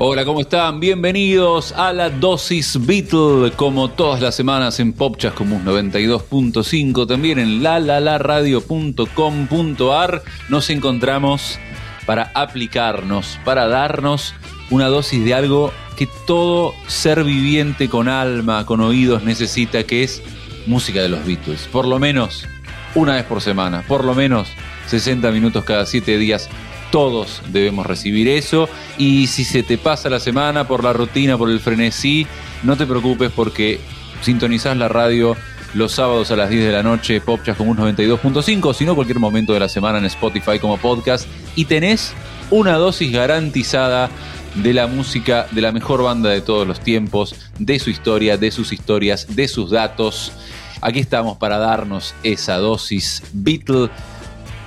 Hola, ¿cómo están? Bienvenidos a la dosis Beatle, como todas las semanas en Popchas como 92.5, también en lalalaradio.com.ar nos encontramos para aplicarnos, para darnos una dosis de algo que todo ser viviente con alma, con oídos necesita, que es música de los Beatles. Por lo menos una vez por semana, por lo menos 60 minutos cada 7 días todos debemos recibir eso. Y si se te pasa la semana por la rutina, por el frenesí, no te preocupes porque sintonizás la radio los sábados a las 10 de la noche, Popchas como un 92.5, sino cualquier momento de la semana en Spotify como podcast. Y tenés una dosis garantizada de la música de la mejor banda de todos los tiempos, de su historia, de sus historias, de sus datos. Aquí estamos para darnos esa dosis Beatle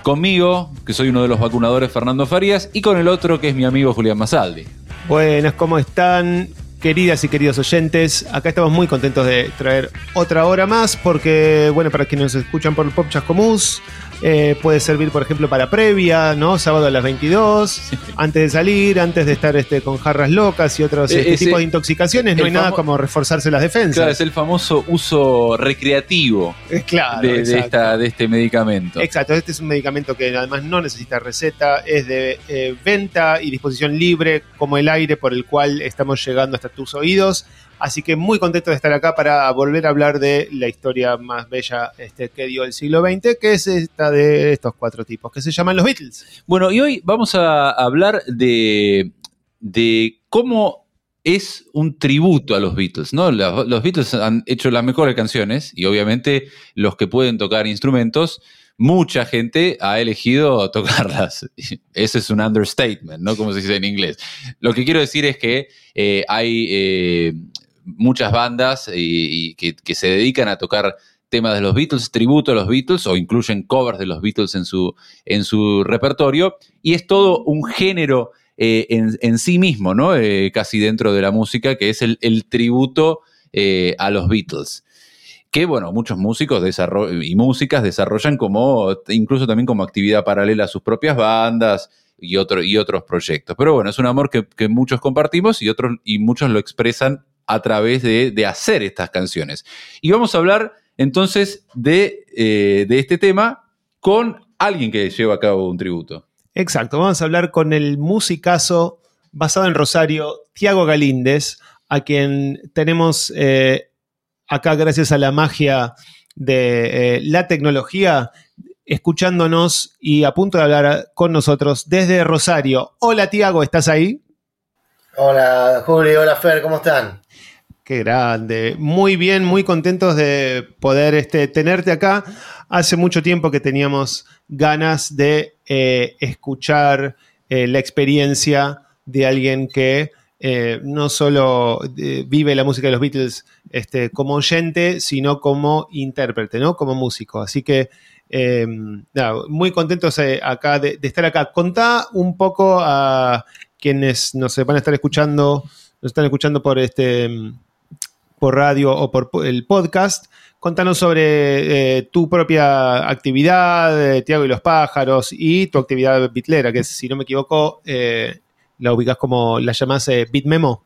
Conmigo, que soy uno de los vacunadores, Fernando Farías, y con el otro, que es mi amigo Julián Masaldi. Buenas, ¿cómo están? Queridas y queridos oyentes, acá estamos muy contentos de traer otra hora más porque, bueno, para quienes nos escuchan por el Pop Chascomús, eh, puede servir, por ejemplo, para previa, ¿no? Sábado a las 22, antes de salir, antes de estar este, con jarras locas y otros eh, este, tipos de intoxicaciones. No hay nada como reforzarse las defensas. Claro, es el famoso uso recreativo claro, de, de, este medicamento. Exacto, este es un medicamento que además no necesita receta, es de eh, venta y disposición libre, como el aire por el cual estamos llegando hasta tus oídos. Así que muy contento de estar acá para volver a hablar de la historia más bella este, que dio el siglo XX, que es esta de estos cuatro tipos, que se llaman los Beatles. Bueno, y hoy vamos a hablar de, cómo es un tributo a los Beatles, ¿no? Los, Beatles han hecho las mejores canciones y obviamente los que pueden tocar instrumentos, mucha gente ha elegido tocarlas. Ese es un understatement, ¿no? Como se dice en inglés. Lo que quiero decir es que eh, hay eh, muchas bandas y, que, se dedican a tocar temas de los Beatles, tributo a los Beatles o incluyen covers de los Beatles en su, en su repertorio. Y es todo un género eh, en, sí mismo, ¿no? Eh, casi dentro de la música, que es el, tributo eh, a los Beatles. Que, bueno, muchos músicos y músicas desarrollan como, incluso también como actividad paralela a sus propias bandas y, y otros proyectos. Pero bueno, es un amor que, que muchos compartimos y, otros, y muchos lo expresan a través de, hacer estas canciones. Y vamos a hablar entonces de, eh, de este tema con alguien que lleva a cabo un tributo. Exacto, vamos a hablar con el musicazo basado en Rosario, Tiago Galíndez, a quien tenemos eh, acá gracias a la magia de eh, la tecnología, escuchándonos y a punto de hablar con nosotros desde Rosario. Hola Tiago, ¿estás ahí? Hola Julio, hola Fer, ¿cómo están? Qué grande. Muy bien, muy contentos de poder este, tenerte acá. Hace mucho tiempo que teníamos ganas de eh, escuchar eh, la experiencia de alguien que eh, no solo vive la música de los Beatles este, como oyente, sino como intérprete, ¿no? Como músico. Así que muy contentos acá de, de, estar acá. Contá un poco a quienes nos van a estar escuchando, nos están escuchando por este por radio o por el podcast. Contanos sobre eh, tu propia actividad, eh, Tiago y los pájaros, y tu actividad bitlera, que si no me equivoco, eh, la ubicas como la llamás Bitmemo.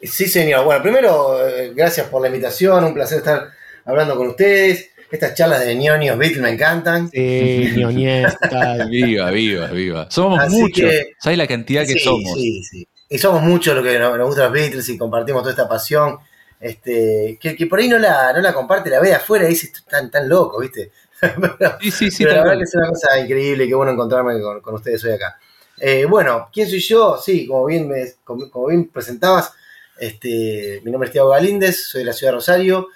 Sí, señor. Bueno, primero, gracias por la invitación, un placer estar hablando con ustedes. Estas charlas de ñoños Beatles me encantan. Sí, ñoñez, Viva, viva, viva. Somos muchos. ¿Sabes la cantidad que somos? Sí, sí. Y somos muchos los que nos, nos gustan los Beatles y compartimos toda esta pasión este, que, por ahí no la, no la comparte, la ve de afuera y dice, tan, tan loco, ¿viste? sí, sí, sí. la verdad que es una cosa increíble, qué bueno encontrarme con, ustedes hoy acá. Eh, bueno, ¿quién soy yo? Sí, como bien, me, como, bien presentabas, este, mi nombre es Tiago Galíndez, soy de la ciudad de Rosario,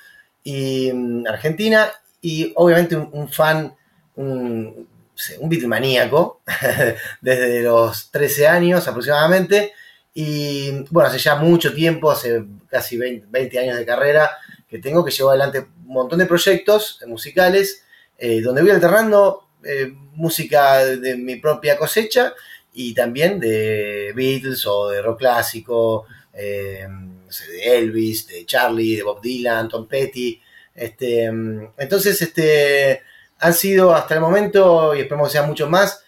y, mm, Argentina, y obviamente un, fan, un, un maníaco desde los 13 años aproximadamente, y bueno, hace ya mucho tiempo, hace casi 20, años de carrera, que tengo que llevar adelante un montón de proyectos musicales, eh, donde voy alternando eh, música de mi propia cosecha y también de Beatles o de rock clásico, eh, de Elvis, de Charlie, de Bob Dylan, Tom Petty. Este, entonces, este, han sido hasta el momento, y esperemos que sean muchos más,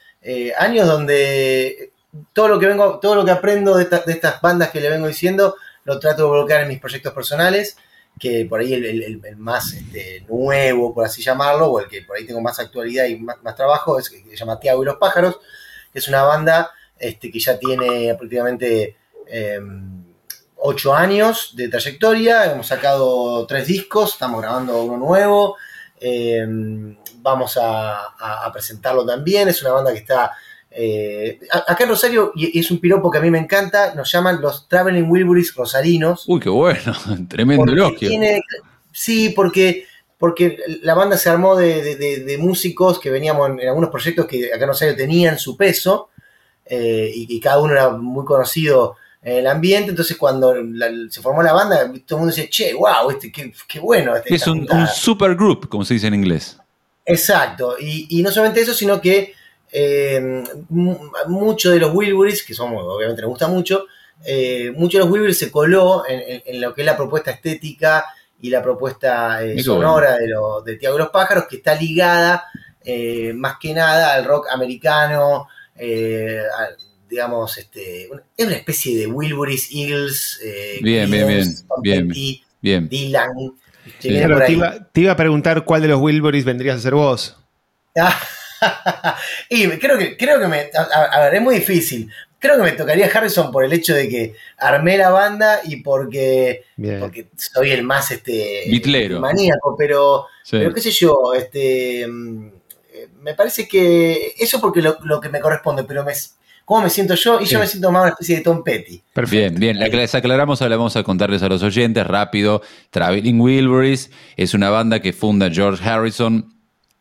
años donde todo lo que vengo, todo lo que aprendo de, esta- de estas bandas que le vengo diciendo, lo trato de volcar en mis proyectos personales, que por ahí el, más este, nuevo, por así llamarlo, o el que por ahí tengo más actualidad y más, trabajo, es que se llama Tiago y los Pájaros, que es una banda este, que ya tiene prácticamente eh, ocho años de trayectoria, hemos sacado tres discos, estamos grabando uno nuevo, eh, vamos a presentarlo también, es una banda que está... eh, acá en Rosario, y es un piropo que a mí me encanta, nos llaman los Traveling Wilburys Rosarinos. Uy, qué bueno, tremendo elogio. tiene- sí, porque, porque la banda se armó de, de- de- de músicos que veníamos en, en algunos proyectos que acá en Rosario tenían su peso eh, y, y cada uno era muy conocido en el ambiente. Entonces, cuando la- se formó la banda, todo el mundo decía, che, wow, este, qué, qué bueno. Este, Es un, juntada". un supergroup, como se dice en inglés. Exacto, y, y no solamente eso, sino que eh, mu- muchos de los Wilburys, que somos, obviamente nos gusta mucho, eh, muchos de los Wilburys se coló en, en- en lo que es la propuesta estética y la propuesta eh, sonora de, lo, de Tiago y los Pájaros, que está ligada eh, más que nada al rock americano, eh, al- digamos, este, es una especie de Wilburys, Eagles, eh, Bien, bien, Creedence, bien, bien. Petty, Bien. Dylan, te, iba, te iba a preguntar cuál de los Wilburys vendrías a ser vos. y creo que, creo que me. A, ver, es muy difícil. Creo que me tocaría Harrison por el hecho de que armé la banda y porque, Bien. porque soy el más este Bitlero. maníaco, pero, Sí. pero qué sé yo, este mm, eh, me parece que eso porque lo, lo que me corresponde, pero me, cómo me siento yo, y Sí. yo me siento más una especie de Tom Petty. Perfecto. Bien, bien, la que les aclaramos, ahora vamos a contarles a los oyentes rápido. Traveling Wilburys es una banda que funda George Harrison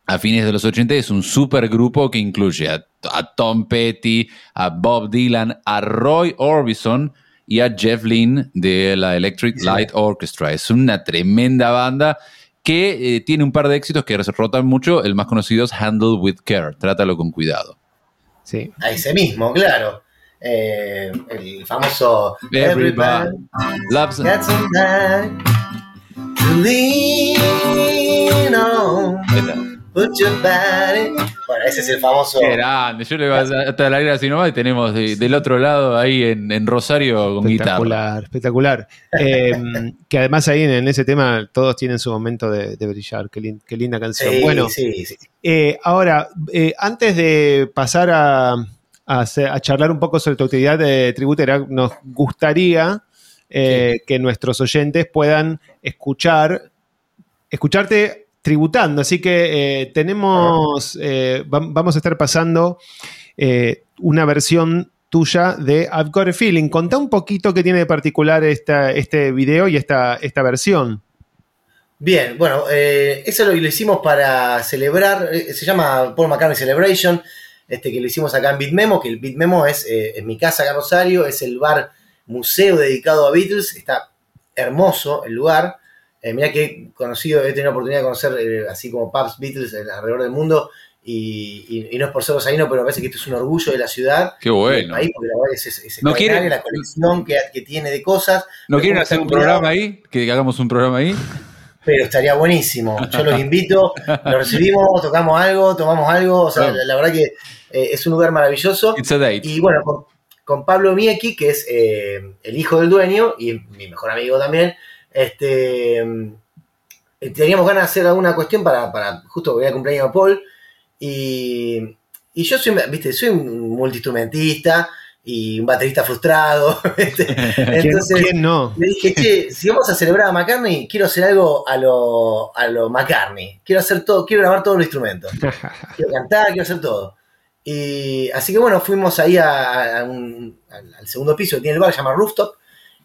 a fines de los 80. Es un supergrupo que incluye a, a Tom Petty, a Bob Dylan, a Roy Orbison y a Jeff Lynne de la Electric. Light Orchestra. Es una tremenda banda que eh, tiene un par de éxitos que se rotan mucho. El más conocido es Handle with Care. Trátalo con cuidado. Sí. A ese mismo, claro. Eh, el famoso Everybody loves to lean on. Put your body. Bueno, ese es el famoso. Qué grande, yo le voy a hasta aire así nomás y tenemos de- del otro lado ahí en, en Rosario con guitarra. Espectacular, espectacular. Eh, que además ahí en, en ese tema todos tienen su momento de, de brillar. Qué, lin- qué linda canción. Sí, bueno, sí, sí. eh, ahora, eh, antes de pasar a, a charlar un poco sobre tu actividad de tributera, nos gustaría eh, que nuestros oyentes puedan escuchar, escucharte tributando. Así que eh, tenemos, eh, va- vamos a estar pasando eh, una versión tuya de I've Got a Feeling. Contá un poquito qué tiene de particular esta, este video y esta, esta versión. Bien, bueno, eh, eso lo, lo hicimos para celebrar, se llama Paul McCartney Celebration, este que lo hicimos acá en Bitmemo, que el Bitmemo es en mi casa acá en Rosario, es el bar museo dedicado a Beatles, está hermoso el lugar. Eh, mira que he conocido, he tenido la oportunidad de conocer eh, así como pubs Beatles alrededor del mundo y, y- y no es por ser rosarino, pero me parece que esto es un orgullo de la ciudad. Qué bueno. país, porque la verdad es, es, es ¿No la colección que, que tiene de cosas. ¿No quieren hacer un programa ahí? ¿Que hagamos un programa ahí? pero estaría buenísimo. Yo los invito, los recibimos, tocamos algo, tomamos algo. O sea, la, la verdad que eh, es un lugar maravilloso. It's a date. Y bueno, con, con Pablo Mieki, que es eh, el hijo del dueño y mi mejor amigo también, este, eh, teníamos ganas de hacer alguna cuestión para, para justo voy a cumpleaños a Paul. Y, y yo soy, viste, soy un multiinstrumentista y un baterista frustrado. ¿viste? ¿Quién, Entonces, quién no? le dije, che, si vamos a celebrar a McCartney, quiero hacer algo a lo, a lo McCartney. Quiero hacer todo, quiero grabar todos los instrumentos. Quiero cantar, quiero hacer todo. Y así que bueno, fuimos ahí a- a un- al, al segundo piso que tiene el bar, se llama Rooftop.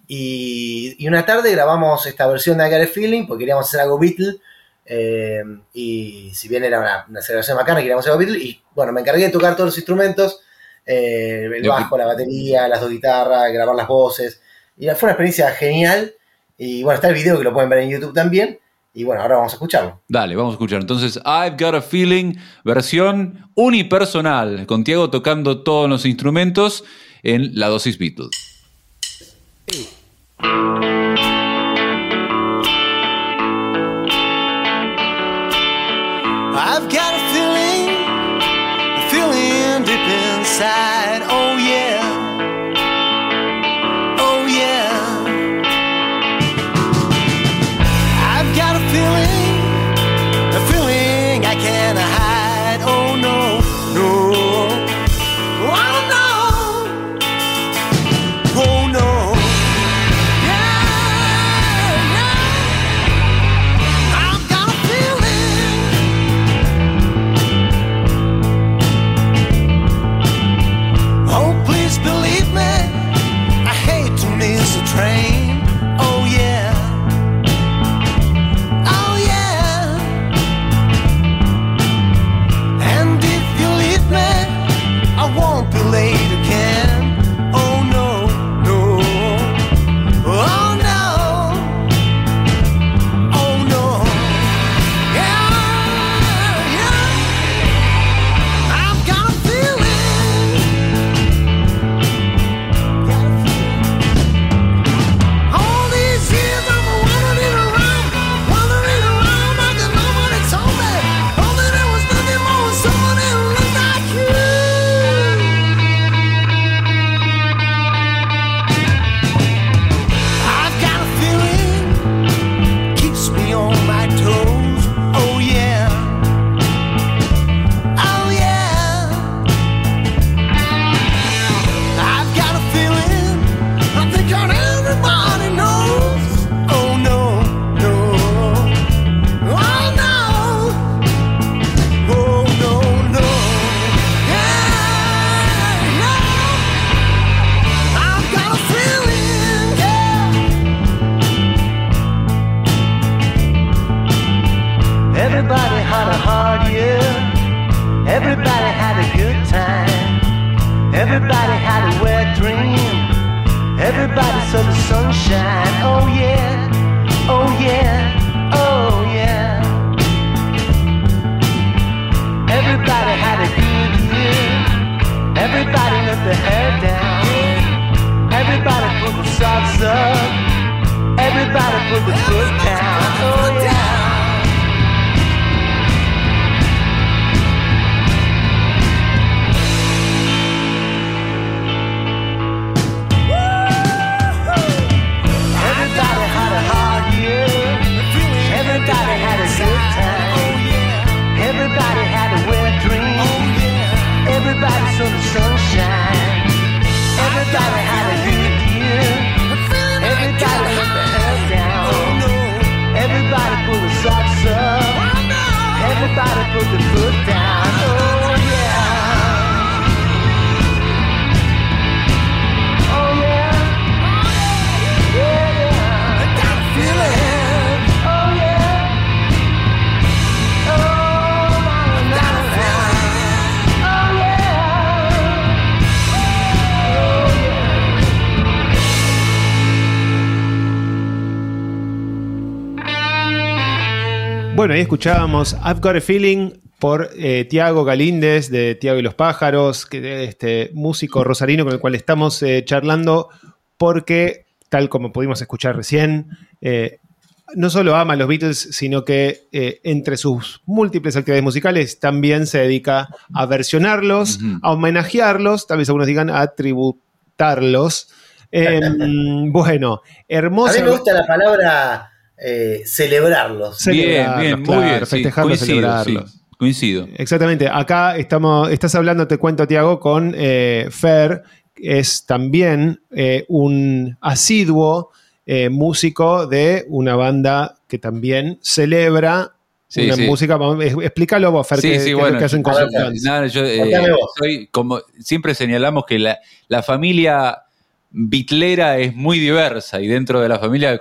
Y, y una tarde grabamos esta versión de I Got a Feeling, porque queríamos hacer algo Beatle. eh, y si bien era una, una celebración bacana, queríamos hacer algo Beatle. Y bueno, me encargué de tocar todos los instrumentos: eh, el bajo, la batería, las dos guitarras, grabar las voces. Y fue una experiencia genial. Y bueno, está el video que lo pueden ver en YouTube también. Y bueno, ahora vamos a escucharlo. Dale, vamos a escuchar. Entonces, I've Got a Feeling, versión unipersonal, con Tiago tocando todos los instrumentos en la dosis Beatles. I've got a feeling, a feeling deep inside. Bueno, ahí escuchábamos I've Got a Feeling por eh, Tiago Galíndez de Tiago y los Pájaros, que, este músico rosarino con el cual estamos eh, charlando, porque, tal como pudimos escuchar recién, eh, no solo ama a los Beatles, sino que entre sus múltiples actividades musicales también se dedica a versionarlos, a homenajearlos, tal vez algunos digan a tributarlos. Em, bueno, hermosa. A mí me gusta la palabra eh, celebrarlos. Bien, bien, muy bien. Festejarlos, celebrarlos. coincido. Exactamente. Acá estamos, estás hablando, te cuento, Tiago, con eh, Fer, es también eh, un asiduo músico de una banda que también celebra una música. Explícalo vos, Fer, que, bueno, que hacen cosas. yo, soy, como siempre señalamos que la, la familia bitlera es muy diversa y dentro de la familia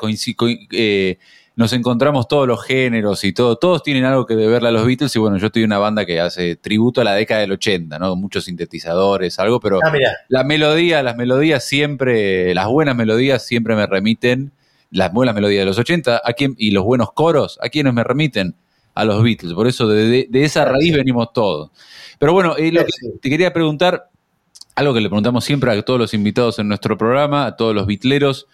eh, nos encontramos todos los géneros y todo, todos tienen algo que deberle a los Beatles y bueno, yo estoy en una banda que hace tributo a la década del 80, ¿no? Muchos sintetizadores, algo, pero ah, la melodía, las melodías siempre, las buenas melodías siempre me remiten, las buenas melodías de los 80, ¿a quién, y los buenos coros, ¿a quiénes me remiten? A los Beatles, por eso de, esa raíz venimos todos. Pero bueno, eh, lo que te quería preguntar, algo que le preguntamos siempre a todos los invitados en nuestro programa, a todos los bitleros,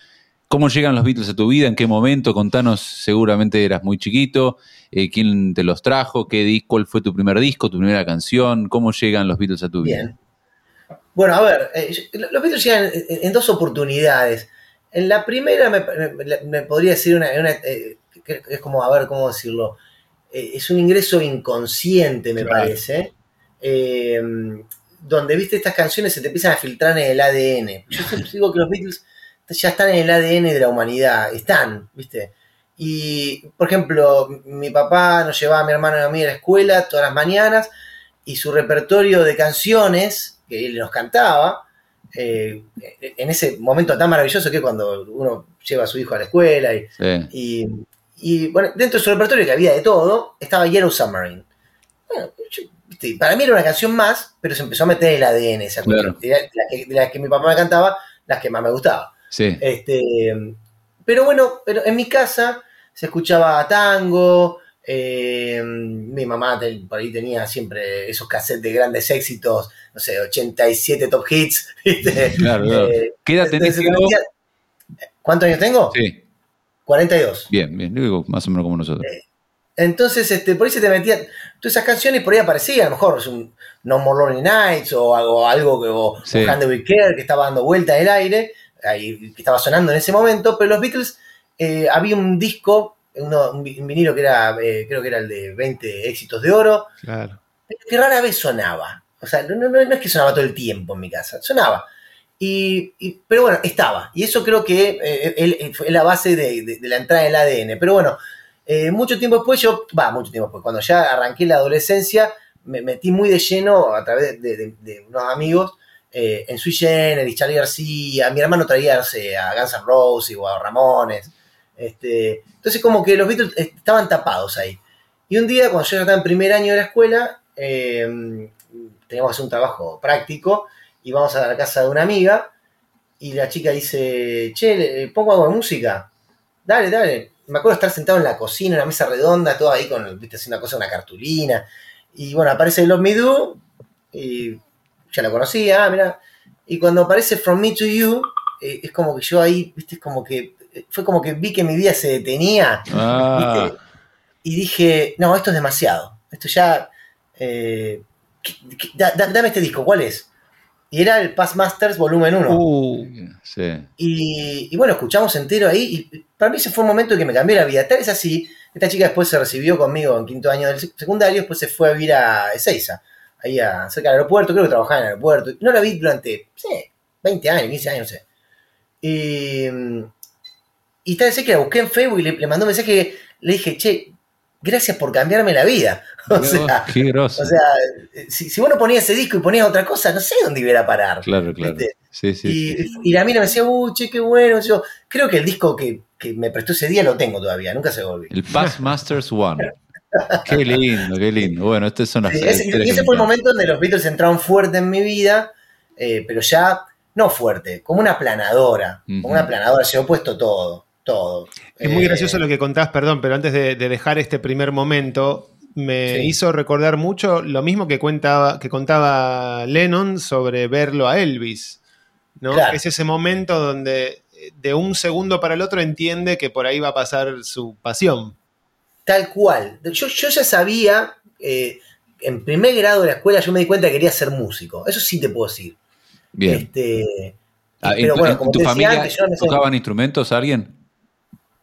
¿cómo llegan los Beatles a tu vida? ¿En qué momento? Contanos, seguramente eras muy chiquito, eh, quién te los trajo, qué disco, cuál fue tu primer disco, tu primera canción, cómo llegan los Beatles a tu vida. Bueno, a ver, eh, los Beatles llegan en, dos oportunidades. En la primera me, podría decir una, eh, es como, a ver, ¿cómo decirlo? eh, es un ingreso inconsciente, me Claro. parece, eh, donde, viste, estas canciones se te empiezan a filtrar en el ADN. Yo siempre digo que los Beatles ya están en el ADN de la humanidad, están, viste. Y, por ejemplo, mi papá nos llevaba a mi hermano y a mí a la escuela todas las mañanas y su repertorio de canciones que él nos cantaba, eh, en ese momento tan maravilloso que es cuando uno lleva a su hijo a la escuela y, Sí. y, y, bueno, dentro de su repertorio que había de todo, estaba Yellow Submarine. Bueno, yo- para mí era una canción más, pero se empezó a meter el ADN esa Claro. que, de las que mi papá me cantaba, las que más me gustaba. Sí. Este, pero bueno, pero en mi casa se escuchaba tango. eh, mi mamá por ahí tenía siempre esos cassettes de grandes éxitos, no sé, 87 top hits. ¿viste? Claro, claro. Eh, ¿Qué edad tenés, ¿Cuántos años tengo? Sí. 42. Bien, bien. Digo, más o menos como nosotros. Entonces, este, por ahí se te metían todas esas canciones, por ahí aparecía, a lo mejor es un No More Lonely Nights o algo, algo que, o, Sí. o Care que estaba dando vuelta en el aire, ahí, que estaba sonando en ese momento, pero los Beatles, eh, había un disco, uno- un, vi- un vinilo que era, eh, creo que era el de 20 éxitos de oro, Claro. pero que rara vez sonaba. O sea, no, no- no es que sonaba todo el tiempo en mi casa, sonaba. Y, y- pero bueno, estaba. Y eso creo que eh, él- él fue la base de, de- de la entrada del ADN. Pero bueno, eh, mucho tiempo después yo, va, mucho tiempo después, cuando ya arranqué la adolescencia, me metí muy de lleno a través de, unos amigos eh, en Sui Generis, Charlie García, mi hermano traía a Guns N' Roses o a Ramones. Este, entonces como que los Beatles estaban tapados ahí. Y un día, cuando yo ya estaba en primer año de la escuela, eh, teníamos que hacer un trabajo práctico y vamos a la casa de una amiga y la chica dice, che, ¿le- ¿pongo algo de música? Dale, dale. Me acuerdo estar sentado en la cocina, en una mesa redonda, todo ahí con, viste, haciendo una cosa, una cartulina. Y bueno, aparece Love Me Do y ya la conocía, ah, mira. Y cuando aparece From Me to You, eh, es como que yo ahí, viste, es como que, fue como que vi que mi vida se detenía Ah, ¿viste? Y dije, no, esto es demasiado. Esto ya. eh, ¿qué- qué- da- da- dame este disco, ¿cuál es? Y era el Past Masters Volumen 1. Uh, sí. Y, y bueno, escuchamos entero ahí. Y para mí ese fue un momento que me cambió la vida. Tal es así. Esta chica después se recibió conmigo en quinto año del sec- secundario. Después se fue a vivir a Ezeiza, ahí a, cerca del aeropuerto. Creo que trabajaba en el aeropuerto. No la vi durante, sí, 20 años, 15 años, no sé. Y, y tal vez que la busqué en Facebook y le, le mandó un mensaje. Le dije, che, gracias por cambiarme la vida. O sea, Qué o sea, si, si vos no ponías ese disco y ponías otra cosa, no sé dónde iba a parar. claro, claro. Sí, sí. y, sí. y la mina me decía, uy, che, qué bueno. Yo creo que el disco que, que me prestó ese día lo tengo todavía, nunca se volvió. El Past Masters One. Qué lindo, qué lindo. Bueno, estas son las ese, y ese fue el momento donde los Beatles entraron fuerte en mi vida, eh, pero ya no fuerte, como una planadora. Ujú. Como una planadora, se ha puesto todo, todo. Es muy Eh, gracioso lo que contás, perdón, pero antes de, de dejar este primer momento, me Sí. hizo recordar mucho lo mismo que, cuentaba, que contaba Lennon sobre verlo a Elvis. ¿no? Claro. Es ese momento donde eh, de un segundo para el otro entiende que por ahí va a pasar su pasión. Tal cual. Yo, yo ya sabía, eh, en primer grado de la escuela, yo me di cuenta que quería ser músico. Eso sí te puedo decir. Bien. Este, Ah, ¿En, pero tu- bueno, en como tu te decía familia antes, yo no sé- tocaban instrumentos alguien?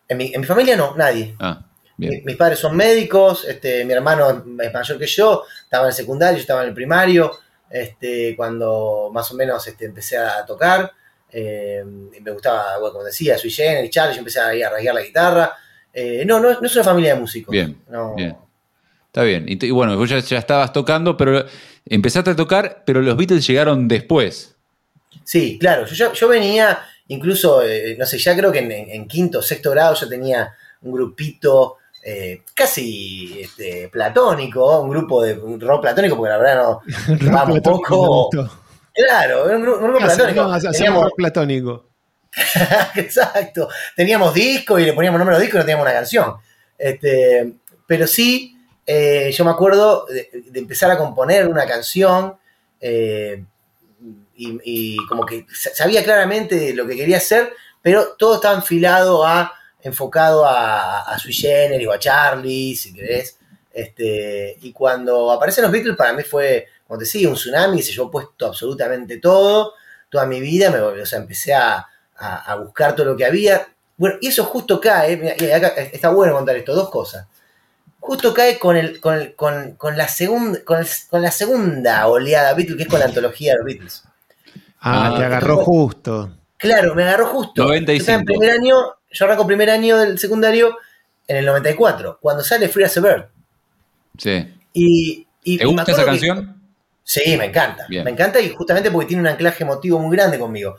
En, mi, en mi familia no, nadie. Ah, Mi- mis padres son médicos, este, mi hermano es mayor que yo, estaba en el secundario, yo estaba en el primario, este, cuando más o menos este, empecé a tocar, eh, me gustaba, bueno, como decía, Sui Generis, Charlie, yo empecé ahí a rasguear la guitarra. Eh, no, no, no es una familia de músicos. Bien, No. bien. Está bien. Y, bueno, vos ya, ya estabas tocando, pero empezaste a tocar, pero los Beatles llegaron después. Sí, claro, yo venía, incluso, eh, no sé, ya creo que en, en- quinto o sexto grado yo tenía un grupito eh, casi este, platónico, un grupo de un rock platónico, porque la verdad no, Vamos, poco. Claro, era un un grupo platónico. no, Teníamos- rock platónico. Exacto. Teníamos disco y le poníamos nombre a los discos y no teníamos una canción. Este, pero sí, eh, yo me acuerdo de, de empezar a componer una canción eh, y, como que sa- sabía claramente lo que quería hacer, pero todo estaba enfilado a, enfocado a, a Sui Generis o a Charlie, si querés. Este, y cuando aparecen los Beatles, para mí fue, como te decía, un tsunami, se llevó puesto absolutamente todo, toda mi vida, me, o sea, empecé a, a, buscar todo lo que había. Bueno, y eso justo cae, acá está bueno contar esto, dos cosas. justo cae con, el, con, el- con- con la segunda, con, el- con la segunda oleada Beatles, que es con la antología de los Beatles. Ah, Ah, te agarró justo. Claro, me agarró justo. 95. Yo estaba en primer año, yo arranco primer año del secundario en el 94, cuando sale Free as a Bird. Sí. Y, y- ¿Te gusta esa que- canción? Sí, me encanta. Bien. Me encanta y justamente porque tiene un anclaje emotivo muy grande conmigo.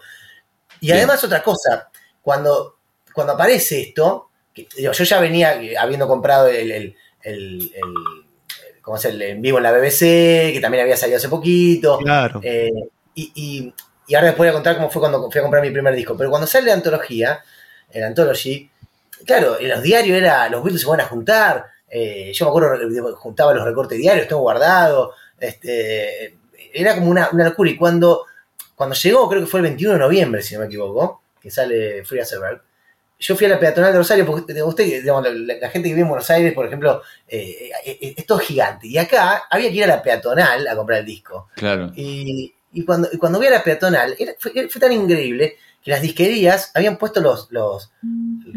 Y Bien. además otra cosa, cuando, cuando aparece esto, que, digo, yo ya venía eh, habiendo comprado el, el, el- el- ¿cómo es el en vivo en la BBC, que también había salido hace poquito. Claro. Eh, y, y- y ahora les voy a contar cómo fue cuando fui a comprar mi primer disco. Pero cuando sale la antología, el Anthology, claro, en los diarios era, los Beatles se van a juntar. eh, yo me acuerdo, juntaba los recortes diarios, tengo guardado. Este, era como una, una locura. Y cuando, cuando llegó, creo que fue el 21 de noviembre, si no me equivoco, que sale Free as yo fui a la peatonal de Rosario, porque usted, digamos, la, la gente que vive en Buenos Aires, por ejemplo, eh, eh, es todo gigante. Y acá había que ir a la peatonal a comprar el disco. Claro. Y, y cuando, y cuando vi a la peatonal, era- fue, fue tan increíble que las disquerías habían puesto los, los,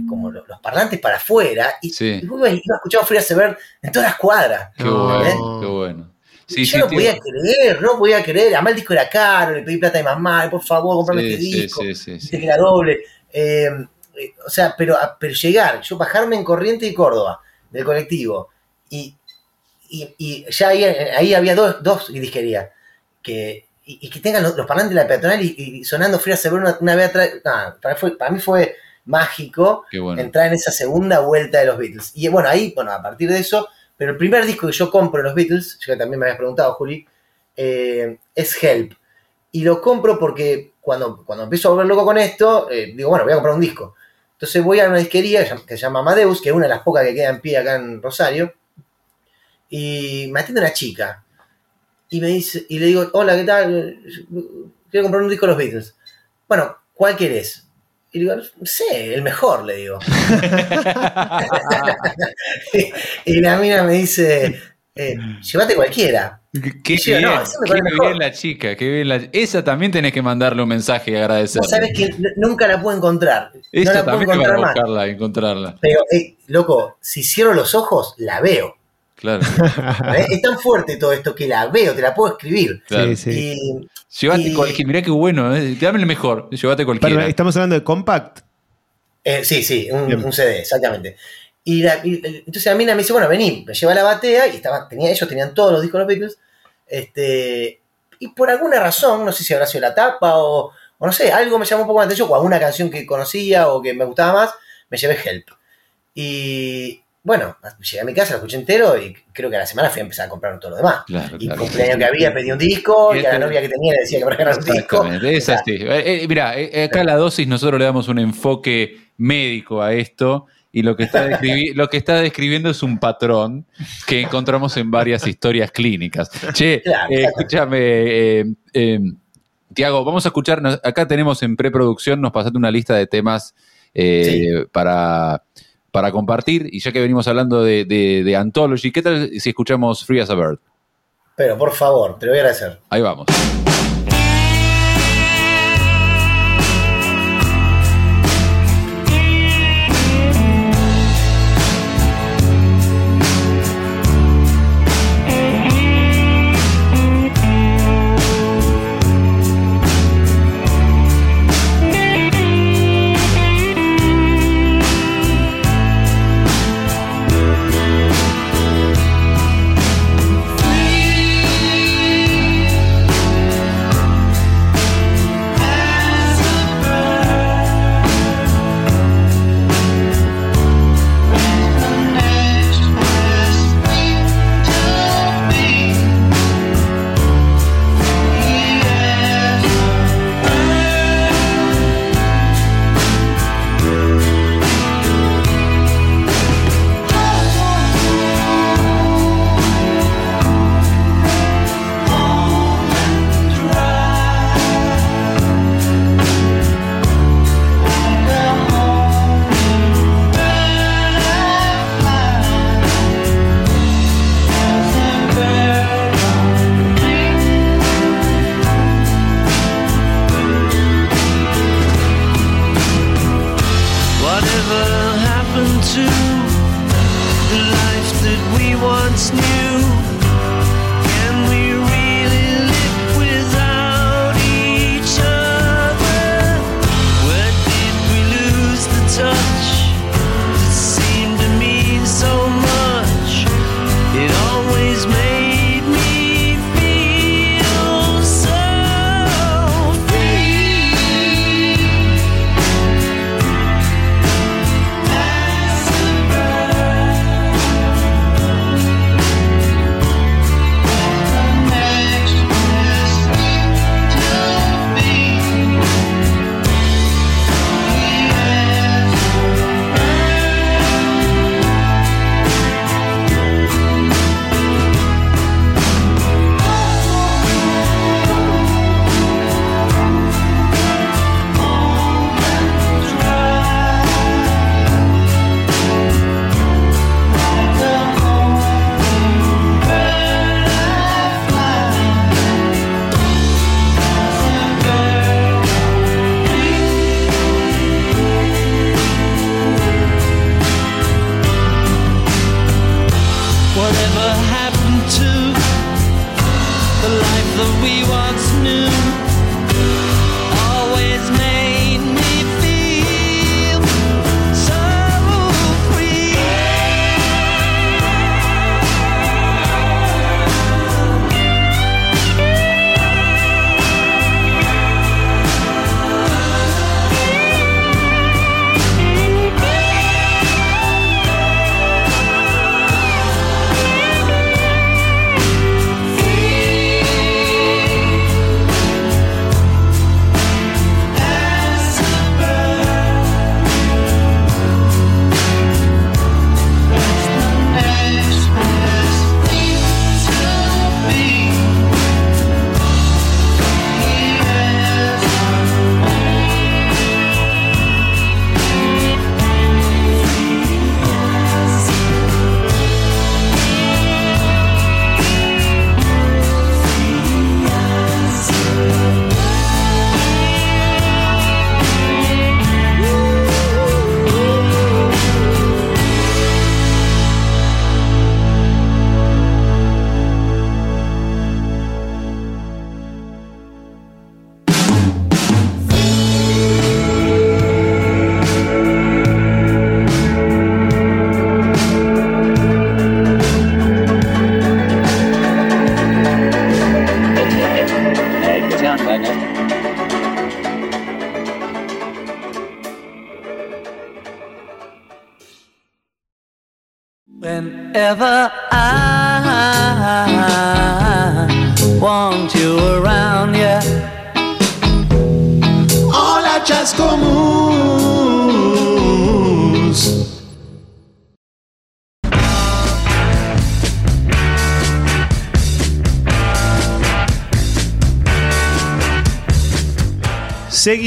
como los, los parlantes para afuera y, Sí. y iba, iba a escuchar a Free as a Bird en todas las cuadras. Qué No. bueno, qué bueno. Sí, yo sí, no tío. podía creer, no podía creer. Además el disco era caro, le pedí plata a mi mamá, por favor, comprame Sí, este sí, disco. sí, sí, sí. Dice que era doble. Eh, eh, o sea, pero, a- pero llegar, yo bajarme en Corriente y Córdoba del colectivo y, y, y ya ahí, ahí había dos, dos disquerías que, y, y que tengan los, los parlantes de la peatonal y, y sonando Free as a Bird una, una vez atrás. nada, para, fue- para mí fue mágico bueno. entrar en esa segunda vuelta de los Beatles. Y bueno, ahí, bueno, a partir de eso, pero el primer disco que yo compro de los Beatles, ya que también me habías preguntado, Juli, eh, es Help. Y lo compro porque cuando, cuando empiezo a volver loco con esto, eh, digo, bueno, voy a comprar un disco. Entonces voy a una disquería que se llama Amadeus, que es una de las pocas que queda en pie acá en Rosario, y me atiende una chica. Y me dice, y le digo, hola, ¿qué tal? Quiero comprar un disco de los Beatles. Bueno, ¿cuál querés? Y le digo, no sé, el mejor, le digo. y la mina me dice, eh, llévate cualquiera. Qué bien, no, eso qué bien la chica, qué bien la Esa también tenés que mandarle un mensaje y agradecerle. Vos sabés que nunca la puedo encontrar. no Esa la puedo también para encontrar más. buscarla, encontrarla. Pero, eh, loco, si cierro los ojos, la veo. Claro, ¿eh? es tan fuerte todo esto que la veo, te la puedo escribir. claro. Sí, sí. Y Llévate Y- cualquiera, mirá qué bueno, ¿eh? dame el mejor, llévate cualquiera. Estamos hablando de Compact. Eh, sí, sí, un, CD, exactamente. Y, la- y- entonces la mina me dice, bueno, vení, me lleva a la batea y estaba, tenía, ellos tenían todos los discos de los Beatles. Este, y por alguna razón, no sé si habrá sido la tapa o, o no sé, algo me llamó un poco la atención, o alguna canción que conocía o que me gustaba más, me llevé Help. Y bueno, llegué a mi casa, lo escuché entero y creo que a la semana fui a empezar a comprar todo lo demás. Claro, Y claro. cumpleaños que había, pedí un disco, Y y a la este- novia que tenía le decía que me regalara un disco. Es así. Eh, eh, mirá, eh, acá la dosis nosotros le damos un enfoque médico a esto y lo que está, describi- lo que está describiendo es un patrón que encontramos en varias historias clínicas. Che, Claro, escúchame, Tiago, vamos a escuchar, acá tenemos en preproducción, nos pasaste una lista de temas para, para compartir y ya que venimos hablando de, de, de Anthology, ¿qué tal si escuchamos Free as a Bird? Pero por favor, te lo voy a agradecer. Ahí vamos.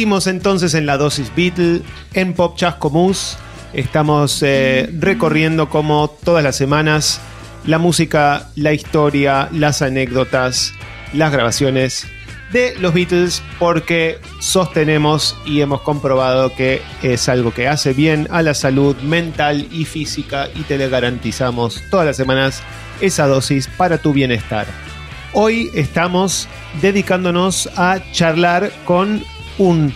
Seguimos entonces en la dosis Beatle, en Pop Chascomús. Estamos eh, recorriendo como todas las semanas la música, la historia, las anécdotas, las grabaciones de los Beatles porque sostenemos y hemos comprobado que es algo que hace bien a la salud mental y física y te le garantizamos todas las semanas esa dosis para tu bienestar. Hoy estamos dedicándonos a charlar con un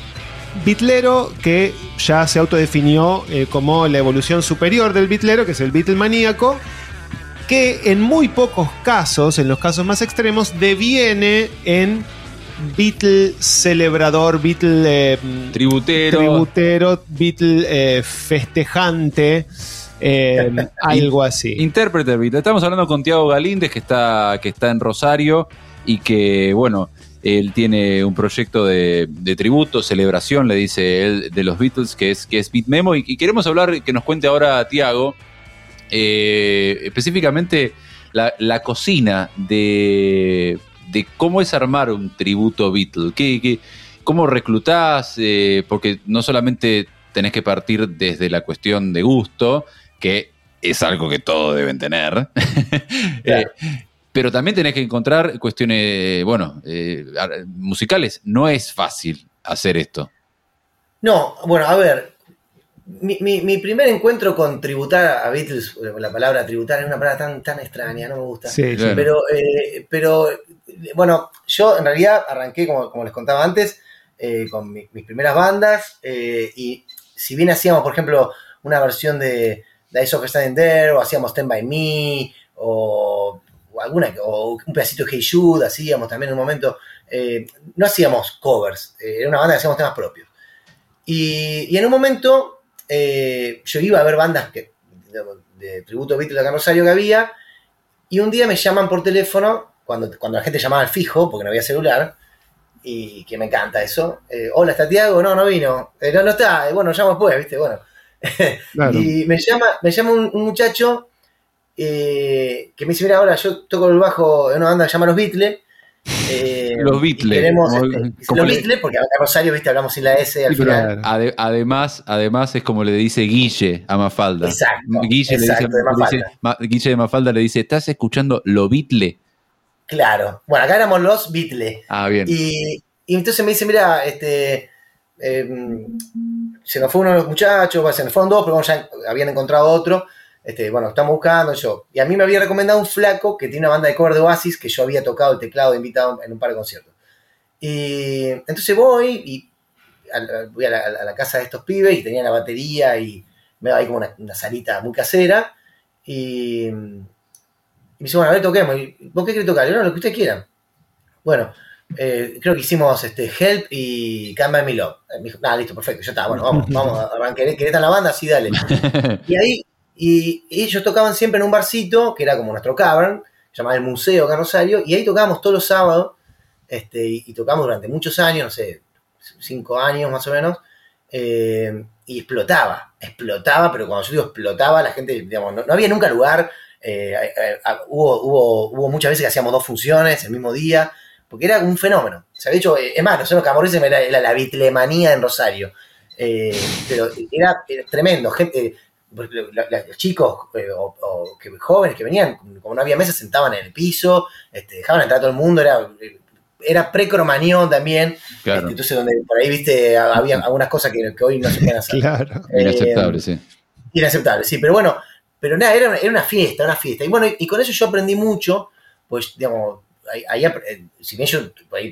bitlero que ya se autodefinió eh, como la evolución superior del bitlero, que es el maníaco que en muy pocos casos, en los casos más extremos, deviene en Beatle celebrador, Beatle eh, tributero, tributero Beatle eh, festejante. algo así. Intérprete Beatle. Estamos hablando con Tiago Galíndez, que está, que está en Rosario y que, bueno, él tiene un proyecto de, tributo, celebración, le dice él, de los Beatles, que es, que es Beat Memo. Y, queremos hablar, que nos cuente ahora Tiago, eh, específicamente la, cocina de, cómo es armar un tributo Beatle. ¿Qué, cómo reclutás? Eh, porque no solamente tenés que partir desde la cuestión de gusto, que es algo que todos deben tener. Eh, pero también tenés que encontrar cuestiones, bueno, eh, musicales. No es fácil hacer esto. No, bueno, a ver, mi, primer encuentro con tributar a Beatles, la palabra tributar es una palabra tan, tan extraña, no me gusta. Sí, pero, eh, pero, bueno, yo en realidad arranqué, como, les contaba antes, eh, con mis primeras bandas, y si bien hacíamos, por ejemplo, una versión de Dice of Standing There, o hacíamos Stand By Me, o alguna, o un pedacito de Hey Jude hacíamos también en un momento. Eh, no hacíamos covers, eh, era una banda que hacíamos temas propios. Y, en un momento eh, yo iba a ver bandas que, de, tributo a Beatles acá en Rosario que había, y un día me llaman por teléfono, cuando, cuando la gente llamaba al fijo, porque no había celular, y que me encanta eso. Hola, ¿está Tiago? No, no vino. no, no está. bueno, llamo después, ¿viste? Bueno. y me llama, me llama un muchacho eh, que me dice, mira, ahora yo toco el bajo en una banda que se llama Los Beatles. Eh, los Beatles. Este, los Beatles, porque acá Rosario, viste, hablamos sin la S al final. además, además es como le dice Guille a Mafalda. Exacto. Guille, le dice, de Mafalda. Guille de Mafalda le dice, ¿estás escuchando Los Beatles? Claro. Bueno, acá éramos los Beatles. Ah, bien. Y, entonces me dice, mira, este, em, se nos fue uno de los muchachos, se nos fueron dos, pero ya habían encontrado otro. Este, bueno, estamos buscando yo. Y a mí me había recomendado un flaco que tiene una banda de cover de Oasis que yo había tocado el teclado de invitado en un par de conciertos. Y entonces voy y voy a la, casa de estos pibes y tenía la batería y me daba ahí como una, salita muy casera. Y, me dice, bueno, a ver, toquemos. ¿Vos qué querés tocar? Yo, no, lo que ustedes quieran. Bueno, eh, creo que hicimos este, Help y Canva Me Love. Me dijo, ah, listo, perfecto, ya está, bueno, vamos, vamos, a ¿querés, estar en la banda? Sí, dale. Y ahí y, ellos tocaban siempre en un barcito, que era como nuestro cavern, llamado el Museo Carrosario, y ahí tocábamos todos los sábados, este, y, tocamos durante muchos años, no sé, cinco años más o menos, eh, y explotaba, explotaba, pero cuando yo digo explotaba, la gente, digamos, no, había nunca lugar, eh, eh, hubo, hubo, hubo muchas veces que hacíamos dos funciones el mismo día, porque era un fenómeno. O sea, de es más, nosotros Camorrices era, era la bitlemanía en Rosario. pero era, tremendo. Gente, los chicos eh, o, que, jóvenes que venían, como no había mesa, sentaban en el piso, este, dejaban entrar a todo el mundo, era, era pre-cromañón también. Este, entonces, donde por ahí, viste, había algunas cosas que, hoy no se pueden hacer. Claro. Eh, inaceptable, sí. Inaceptable, sí, pero bueno, pero nada, era, era una fiesta, una fiesta. Y bueno, y con eso yo aprendí mucho, pues, digamos, ahí, eh, si bien yo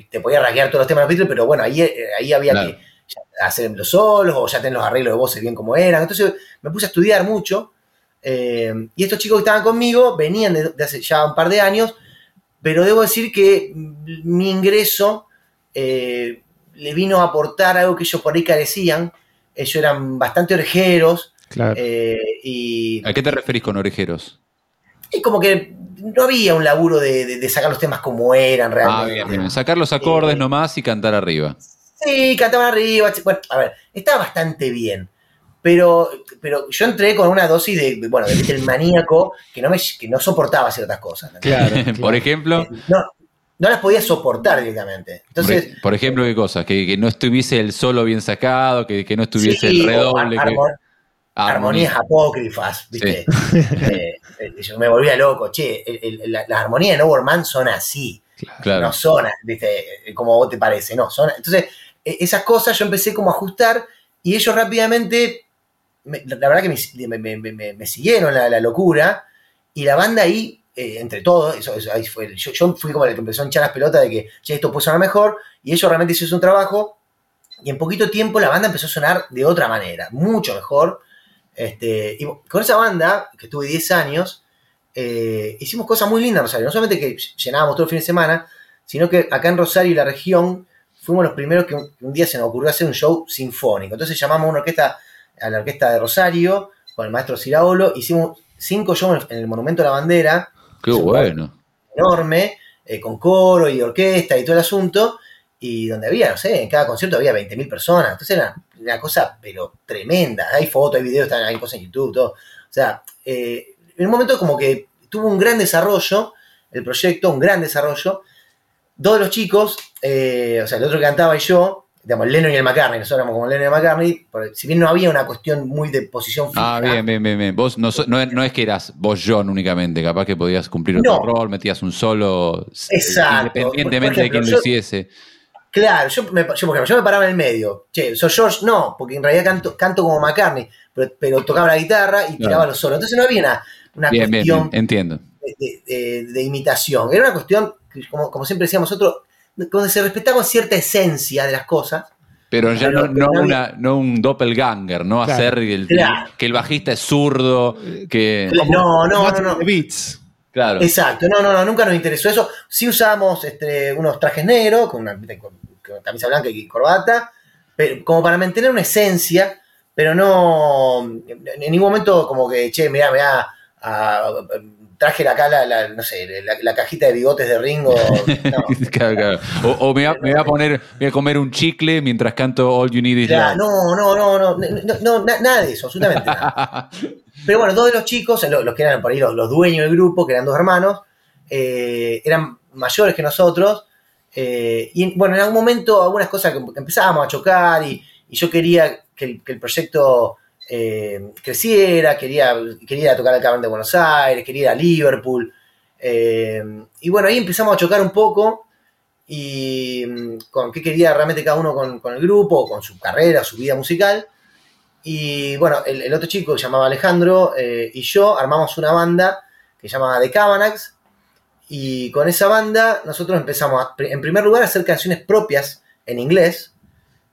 te podía rasguear todos los temas de los pero bueno, ahí, ahí había que hacer los solos o ya tener los arreglos de voces bien como eran. Entonces me puse a estudiar mucho. Eh, y estos chicos que estaban conmigo venían de, hace ya un par de años, pero debo decir que mi ingreso eh, le vino a aportar algo que ellos por ahí carecían. Ellos eran bastante orejeros. Eh, y, ¿A qué te referís con orejeros? Y como que no había un laburo de, sacar los temas como eran realmente. Ah, bien, Sacar los acordes nomás y cantar arriba. Sí, cantaban arriba. Bueno, a ver, estaba bastante bien. Pero, pero yo entré con una dosis de, bueno, de maníaco que no, me, que no soportaba ciertas cosas. Claro, Por ejemplo. Eh, no, no las podía soportar directamente. Entonces, por, ejemplo, ¿qué cosas? Que, no estuviese el solo bien sacado, que, no estuviese el redoble. armonías apócrifas, ¿viste? Eh, eh, yo me volvía loco. Che, las armonías de No son así. Claro. No son, ¿viste? Como vos te parece, no. Son, entonces, esas cosas yo empecé como a ajustar y ellos rápidamente, la verdad que me, siguieron la, locura y la banda ahí, eh, entre todos, eso, fue, yo, fui como el que empezó a hinchar las pelotas de que che, esto puede sonar mejor y ellos realmente hicieron un trabajo y en poquito tiempo la banda empezó a sonar de otra manera, mucho mejor. Este, y con esa banda, que estuve 10 años, eh, hicimos cosas muy lindas en Rosario. No solamente que llenábamos todo el fin de semana, sino que acá en Rosario y la región fuimos los primeros que un, día se nos ocurrió hacer un show sinfónico. Entonces llamamos a una orquesta, a la orquesta de Rosario, con el maestro Ciraolo, hicimos cinco shows en el Monumento a la Bandera. Qué bueno. Enorme, eh, con coro y orquesta y todo el asunto, y donde había, no sé, en cada concierto había 20.000 personas. Entonces era una cosa, pero tremenda. Hay fotos, hay videos, hay cosas en YouTube, todo. O sea, eh, en un momento como que tuvo un gran desarrollo el proyecto, un gran desarrollo, dos de los chicos, eh, o sea, el otro que cantaba y yo, digamos, el Lennon y el McCartney, nosotros éramos como Lennon y el McCartney, si bien no había una cuestión muy de posición fija. Ah, bien, bien, bien, bien. Vos no, no, es que eras vos John únicamente, capaz que podías cumplir otro rol, metías un solo, Exacto. independientemente de quién lo hiciese. Claro, yo me, yo, por ejemplo, yo me paraba en el medio. Che, soy George, no, porque en realidad canto, canto como McCartney, pero, tocaba la guitarra y tiraba los solos. Entonces no había una, una cuestión entiendo. de, imitación. Era una cuestión como, siempre decíamos nosotros, donde se respetaba cierta esencia de las cosas. Pero ya no, no, un doppelganger, ¿no? Hacer el, que el bajista es zurdo, que... No, no, no, no. Beats. Claro. Exacto, no, no, no, nunca nos interesó eso. Sí usábamos este, unos trajes negros, con una camisa blanca y corbata, pero como para mantener una esencia, pero no en ningún momento como que, che, mirá, mirá, a, traje acá la, no sé, la, cajita de bigotes de Ringo. O, me, va, a poner, voy a comer un chicle mientras canto All You Need Is Love. No, no, no, no, no, nada de eso, absolutamente nada. Pero bueno, dos de los chicos, los, que eran por ahí los, dueños del grupo, que eran dos hermanos, eh, eran mayores que nosotros. Eh, y bueno, en algún momento algunas cosas que, empezábamos a chocar y, yo quería que el proyecto eh, creciera, quería, quería tocar al Cavern de Buenos Aires, quería ir a Liverpool. Eh, y bueno, ahí empezamos a chocar un poco y mm, con qué quería realmente cada uno con, el grupo, con su carrera, su vida musical. Y bueno, el, otro chico que se llamaba Alejandro eh, y yo armamos una banda que se llamaba The Cavanax. Y con esa banda nosotros empezamos, en primer lugar, a hacer canciones propias en inglés.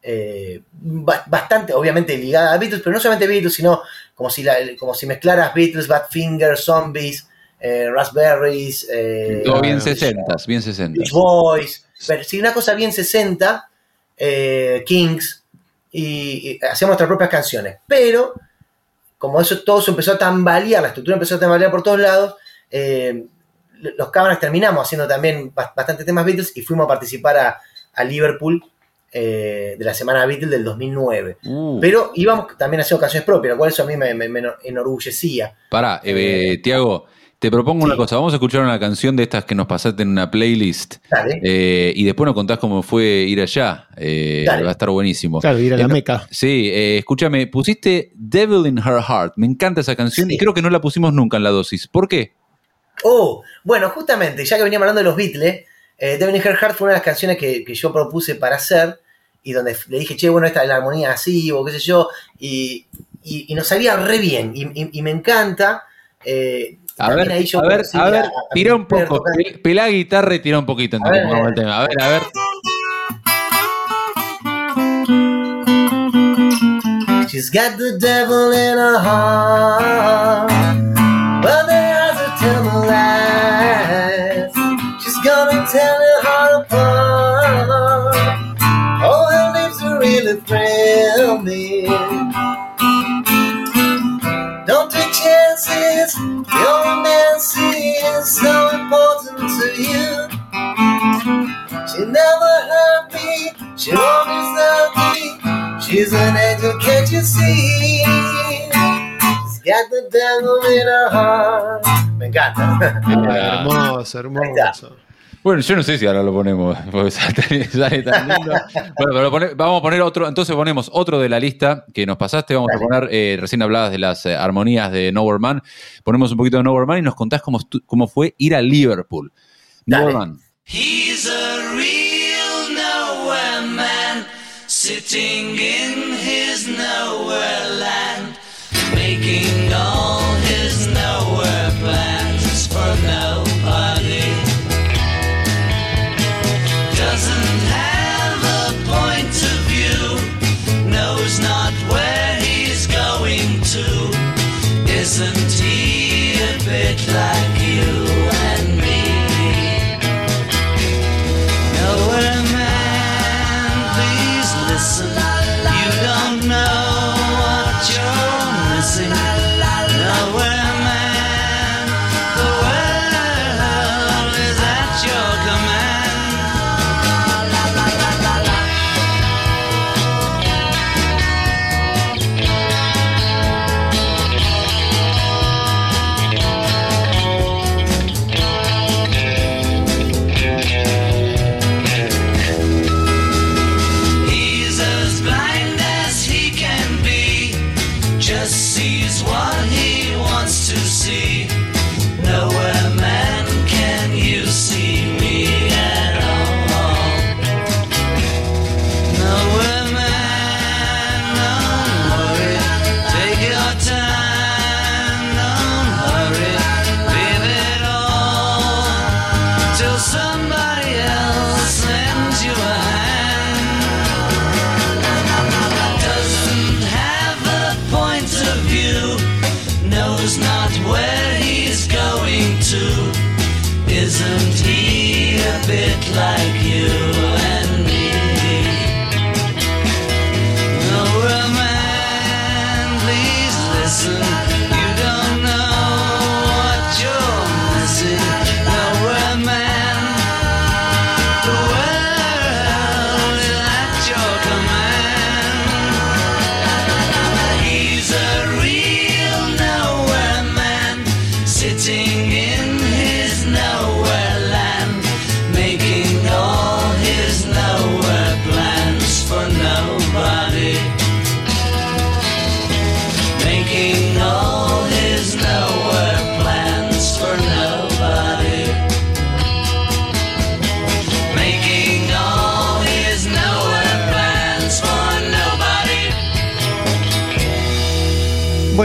Eh, ba- bastante, obviamente, ligada a Beatles, pero no solamente Beatles, sino como si, la- como si mezclaras Beatles, Badfinger, Zombies, eh, Raspberries. eh, Todo bien Ah, 60, bien 60. Beach Boys, pero sí, una cosa bien 60, eh, Kings, y, y hacíamos nuestras propias canciones. Pero, como eso todo se empezó a tambalear, la estructura empezó a tambalear por todos lados, eh, los cámaras terminamos haciendo también ba- bastante temas Beatles y fuimos a participar a, a Liverpool eh, de la semana Beatles del 2009. Uh, Pero íbamos también haciendo canciones propias, lo cual eso a mí me, me- me enorgullecía. Pará, eh, Tiago, te propongo una cosa. Vamos a escuchar una canción de estas que nos pasaste en una playlist. Dale. eh, y después nos contás cómo fue ir allá. Eh, Dale. va a estar buenísimo. Claro, ir a la Eh, Meca. Sí, eh, escúchame, pusiste Devil in Her Heart. Me encanta esa canción Sí. y creo que no la pusimos nunca en la dosis. ¿Por qué? Oh, bueno, justamente, ya que veníamos hablando de los Beatles, eh, Devil in Her Heart fue una de las canciones que, que yo propuse para hacer y donde le dije, che, bueno, esta es la armonía así o qué sé yo, y, y, y nos salía re bien y, y- me encanta. eh, A ver, ahí yo a ver, a ver, tira un poco. Pel- Pelá guitarra y tira un poquito. A ver, entonces, al tema. A ver, a ver. She's got the devil in her heart, but the eyes are tell the lies. She's gonna tear your heart apart. Me. Don't take chances. Your romance is so important to you. She never hurt me. She always loved me. She's an angel, can't you see? She's got the devil in her heart. Me encanta. Hermoso, hermoso. Bueno, yo no sé si ahora lo ponemos, porque sale, sale tan lindo. Bueno, pero lo pone- vamos a poner otro, entonces ponemos otro de la lista que nos pasaste, vamos a poner, eh, recién hablabas de las eh, armonías de Nowhere Man, ponemos un poquito de Nowhere Man y nos contás cómo, cómo fue ir a Liverpool. Dale. Nowhere Man. He's a real nowhere man, sitting in knows not where he's going to. Isn't he a bit like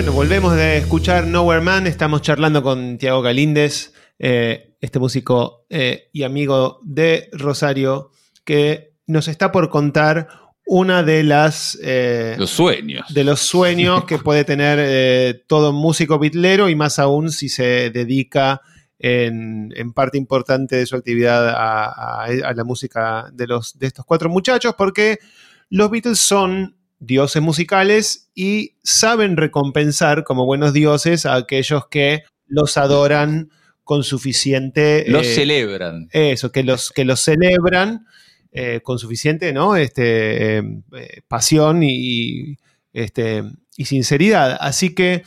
Bueno, volvemos de escuchar Nowhere Man. Estamos charlando con Tiago Galíndez, eh, este músico eh, y amigo de Rosario, que nos está por contar una de las eh, Los sueños. de los sueños que puede tener todo músico bitlero y más aún si se dedica en, en parte importante de su actividad a, a- a la música de, los, de estos cuatro muchachos, porque los Beatles son dioses musicales y saben recompensar como buenos dioses a aquellos que los adoran con suficiente... Los eh, celebran. eso, que los, que los celebran eh, con suficiente ¿no? este, eh, eh, pasión y, este, y sinceridad. Así que,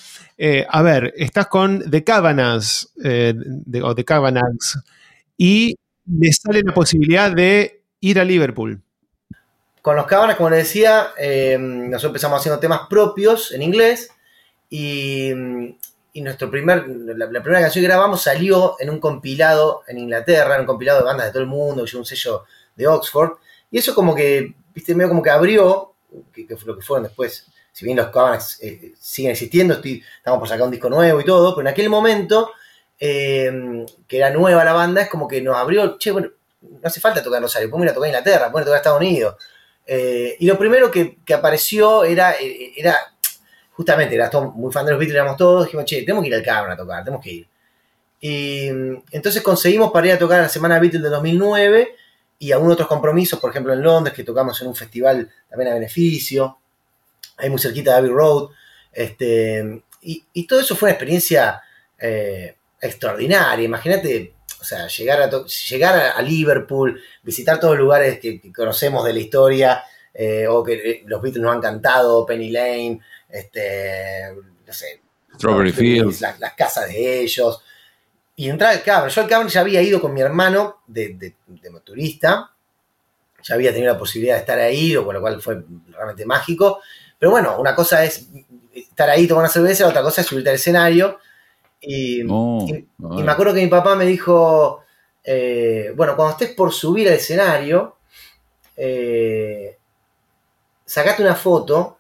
a ver, estás con The Cabanas, eh, de- o The Cabanas, y le sale la posibilidad de ir a Liverpool. Con los Cabanas, como les decía, eh, nosotros empezamos haciendo temas propios en inglés y, y nuestro primer, la, primera canción que grabamos salió en un compilado en Inglaterra, en un compilado de bandas de todo el mundo, un sello de Oxford. Y eso como que, viste, medio como que abrió, que, fue lo que fueron después. Si bien los Cabanas eh, siguen existiendo, estamos por sacar un disco nuevo y todo, pero en aquel momento, eh, que era nueva la banda, es como que nos abrió, che, bueno, no hace falta tocar Rosario, podemos ir a tocar Inglaterra, podemos ir a tocar Estados Unidos. Eh, y lo primero que, apareció era, eh, era, justamente, era todo muy fan de los Beatles, éramos todos, dijimos, che, tenemos que ir al Cabra a tocar, tenemos que ir. Y mm, entonces conseguimos para ir a tocar la Semana Beatles de 2009 y algunos otros compromisos, por ejemplo en Londres, que tocamos en un festival también a beneficio, ahí muy cerquita de Abbey Road. Este, y, y todo eso fue una experiencia eh, extraordinaria. Imagínate, o sea, llegar a, llegar a, a Liverpool, visitar todos los lugares que, que conocemos de la historia, eh, o que eh, los Beatles nos han cantado, Penny Lane, este, no sé, Strawberry Fields. las, las casas de ellos. Y entrar al Cavern. Yo al Cavern ya había ido con mi hermano de, de. Ya había tenido la posibilidad de estar ahí, lo- con lo cual fue realmente mágico. Pero bueno, una cosa es estar ahí, tomar una cerveza, otra cosa es subirte al escenario. Y, No, y- me acuerdo que mi papá me dijo, eh, bueno, cuando estés por subir al escenario, eh, sacate una foto,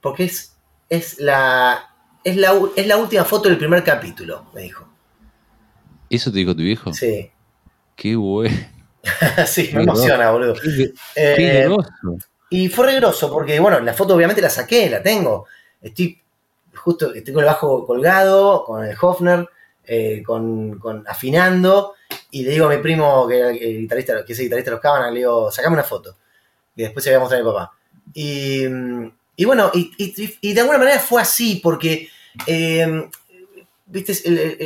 porque es, es, la, es, la, es la última foto del primer capítulo, me dijo. ¿Eso te dijo tu viejo? Sí, Qué bueno. sí, me emociona, boludo. Qué, Eh, qué groso. Y fue regroso porque, bueno, la foto obviamente la saqué, la tengo. Estoy justo, estoy con el bajo colgado, con el Hofner, eh, con, afinando, y le digo a mi primo, que, era el guitarrista, que es el guitarrista de los Cabanas, le digo, sacame una foto. Y después se la voy a mostrar a mi papá. Y, bueno, y, de alguna manera fue así, porque, eh,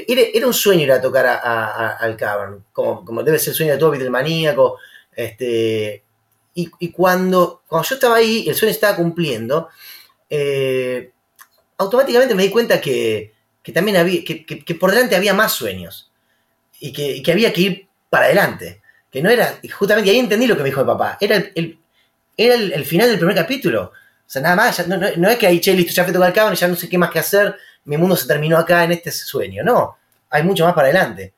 era, un sueño ir a tocar a- al Cavern, como, como debe ser el sueño de todo Beatlemaníaco, este, y, cuando, cuando yo estaba ahí el sueño estaba cumpliendo, eh, automáticamente me di cuenta que, que también había, que, por delante había más sueños y que, había que ir para adelante. Que no era, justamente ahí entendí lo que me dijo mi papá, era el, era el, final del primer capítulo. O sea, nada más, ya no, no- es que ahí, che, listo, ya fui el cable, ya no sé qué más que hacer, mi mundo se terminó acá en este sueño. No, hay mucho más para adelante.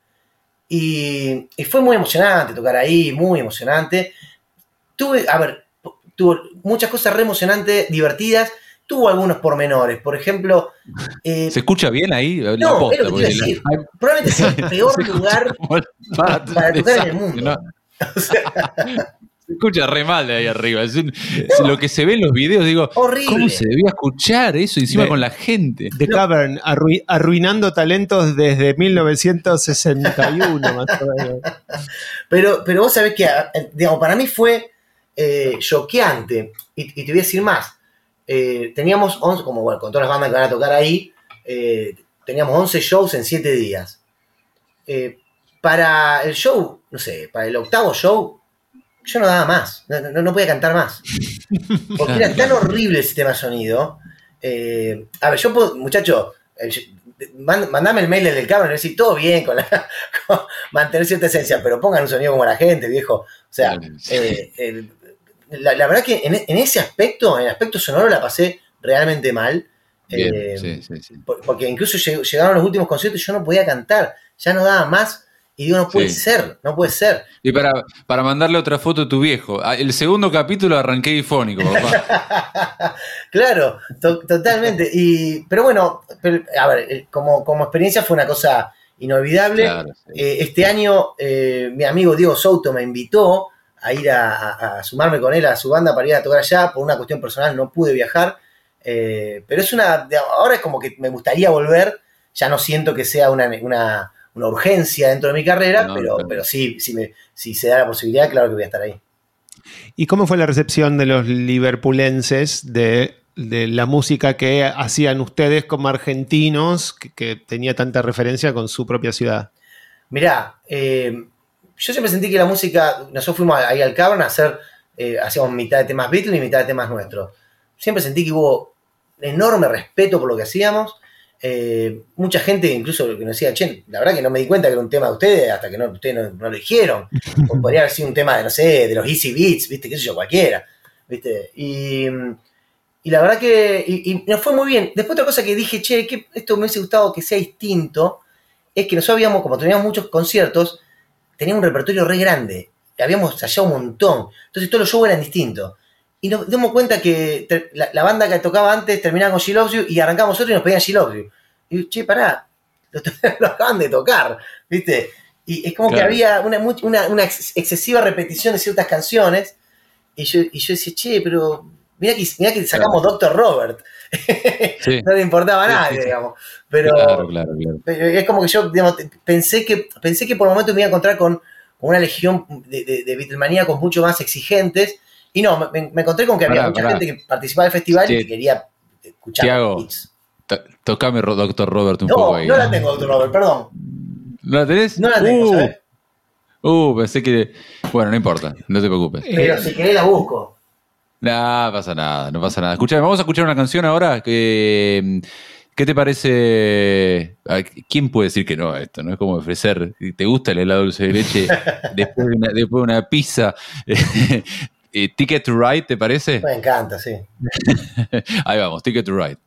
Y, fue muy emocionante tocar ahí, muy emocionante. Tuve, a ver, tuvo muchas cosas re emocionantes, divertidas. Tuvo algunos pormenores. Por ejemplo, eh, ¿Se escucha bien ahí? La no, posta, es lo que te iba a porque decir. la- probablemente sea el peor lugar para tocar en el mundo. ¿no? O sea, Se escucha re mal de ahí arriba. Es un- es lo que se ve en los videos, digo, horrible. ¿cómo se debía escuchar eso encima De- con la gente? The Cavern, arrui- arruinando talentos desde 1961, más o menos. Pero, pero vos sabés que, eh, digamos, para mí fue eh, choqueante. Y, y te voy a decir más. Eh, teníamos 11, como bueno, con todas las bandas que van a tocar ahí, eh, teníamos 11 shows en 7 días. Eh, para el show, no sé, para el octavo show, yo no daba más. No, no, no podía cantar más. Porque era tan horrible el sistema de sonido. A ver, yo puedo, muchacho, mandame el mail del cabrón y decir todo bien con, la, con mantener cierta esencia, pero pongan un sonido como la gente, viejo. O sea, el- la, la verdad que en, en ese aspecto, en el aspecto sonoro, la pasé realmente mal. Bien, Eh, sí, sí, sí. por- porque incluso lleg- llegaron los últimos conciertos y yo no podía cantar, ya no daba más. Y digo, no puede ser, no puede ser. Y para, para mandarle otra foto a tu viejo. Ah, El segundo capítulo arranqué difónico, papá. Claro, to- totalmente. Y, pero bueno, pero, a ver, eh, como, como experiencia fue una cosa inolvidable. Claro. Eh, este año eh, mi amigo Diego Souto me invitó a ir a, a- a sumarme con él a su banda para ir a tocar allá. Por una cuestión personal no pude viajar. Eh, pero es una. Ahora es como que me gustaría volver. Ya no siento que sea una, una- una urgencia dentro de mi carrera, No, pero, pero sí, si, me, si se da la posibilidad, claro que voy a estar ahí. ¿Y cómo fue la recepción de los liverpulenses de, de la música que hacían ustedes como argentinos, que, que tenía tanta referencia con su propia ciudad? Mirá, eh, yo siempre sentí que la música, nosotros fuimos ahí al Cavern a hacer, eh, hacíamos mitad de temas Beatles y mitad de temas nuestros. Siempre sentí que hubo enorme respeto por lo que hacíamos. Eh, mucha gente incluso que nos decía, che, la verdad que no me di cuenta que era un tema de ustedes hasta que no, ustedes no, no lo dijeron. O podría haber sido un tema de, no sé, de los Easy Beats, viste, qué sé yo, cualquiera. ¿Viste? Y, y la verdad que y, y nos fue muy bien. Después otra cosa que dije, che, que esto me hubiese gustado que sea distinto, es que nosotros habíamos, como teníamos muchos conciertos, teníamos un repertorio re grande. Habíamos ensayado un montón. Entonces todos los shows eran distintos. Y nos dimos cuenta que la, la banda que tocaba antes terminaba con She Loves You y arrancamos nosotros y nos pedían She Loves You. Y yo, che, pará, lo, lo acaban de tocar, ¿viste? Y es como que Claro. había una, una, una ex- excesiva repetición de ciertas canciones. Y yo, y yo decía, che, pero mirá que, mirá que sacamos Dr. Robert. Sí. no le importaba a nadie, sí, digamos. Pero, Claro, claro, claro. pero es como que yo digamos, pensé que pensé que por el momento me iba a encontrar con, una legión de, de, de Beatlemaníacos mucho más exigentes. Y no, me, me encontré con que había mucha pará. gente que participaba del festival y que quería escuchar Tiago, hits. Tocame, doctor Robert, un poco ahí. no la tengo, Dr. Robert, perdón. ¿No la tenés? No la tengo, Uh, ¿sabes? uh, pensé que. Bueno, no importa, no te preocupes. Pero Eh, si querés la busco. No pasa nada, no pasa nada. Escuchame, vamos a escuchar una canción ahora que. ¿Qué te parece? a- ¿Quién puede decir que no a esto? ¿No? Es como ofrecer. ¿Te gusta el helado dulce de leche después de una, después de una pizza? Eh, Ticket to Ride, ¿te parece? Me encanta, sí. Ahí vamos, Ticket to Ride.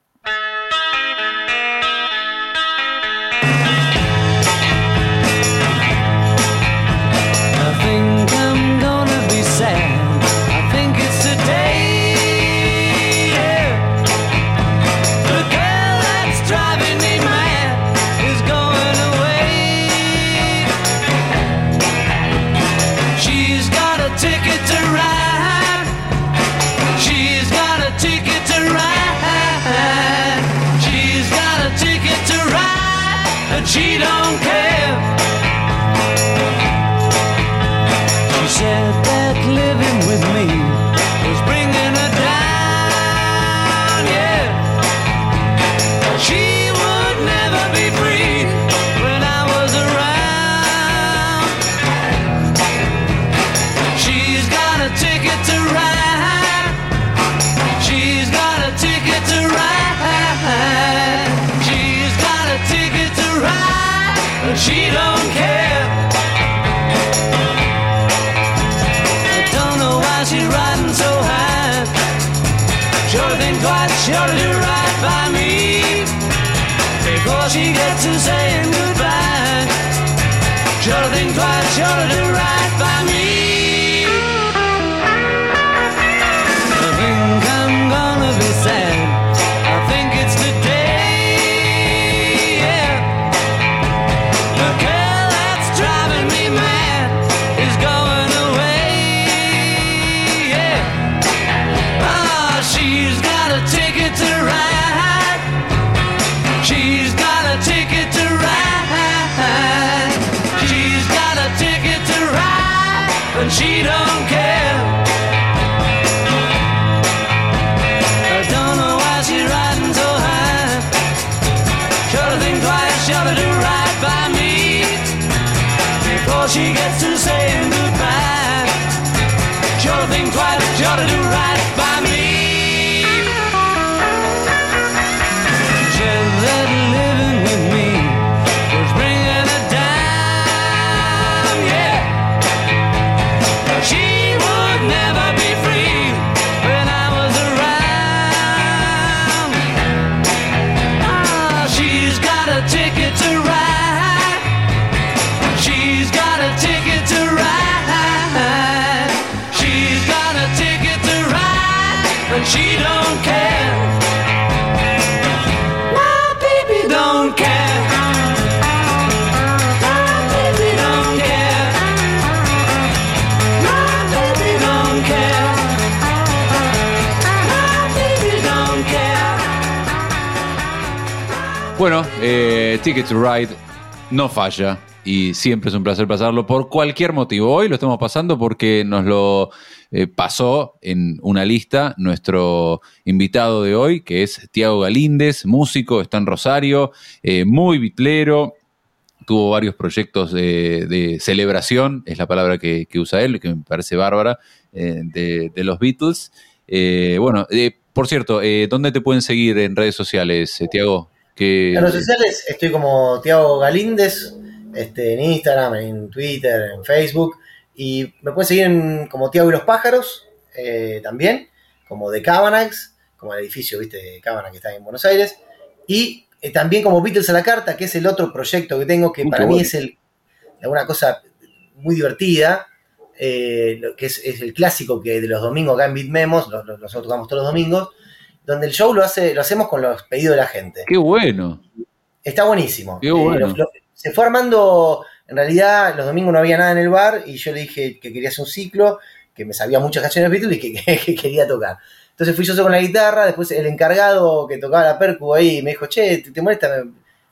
To Ride no falla y siempre es un placer pasarlo por cualquier motivo. Hoy lo estamos pasando porque nos lo eh, pasó en una lista nuestro invitado de hoy, que es Tiago Galíndez, músico, está en Rosario, eh, muy bitlero, tuvo varios proyectos de, celebración, es la palabra que, usa él, que me parece bárbara, eh, de, de los Beatles. Bueno, por cierto, ¿dónde te pueden seguir en redes sociales, Tiago? Que- En redes sociales estoy como Tiago Galíndez, este, en Instagram, en Twitter, en Facebook. Y me pueden seguir en, como Tiago y los pájaros eh, también, como de Cabanax, como el edificio, viste, de Cabanax que está en Buenos Aires. Y eh, también como Beatles a la carta, que es el otro proyecto que tengo, que para mí es el, una cosa muy divertida, eh, que es, es el clásico que de los domingos acá en Beat Memos, lo- lo- nosotros tocamos todos los domingos, donde el show lo, hace, lo hacemos con los pedidos de la gente. Qué bueno. Está buenísimo. Qué bueno. Eh, lo- lo- se fue armando, en realidad los domingos no había nada en el bar y yo le dije que quería hacer un ciclo, que me sabía muchas canciones de Beatles y que, que- que quería tocar. Entonces fui yo solo con la guitarra, después el encargado que tocaba la percu ahí me dijo, che, ¿te, te molesta?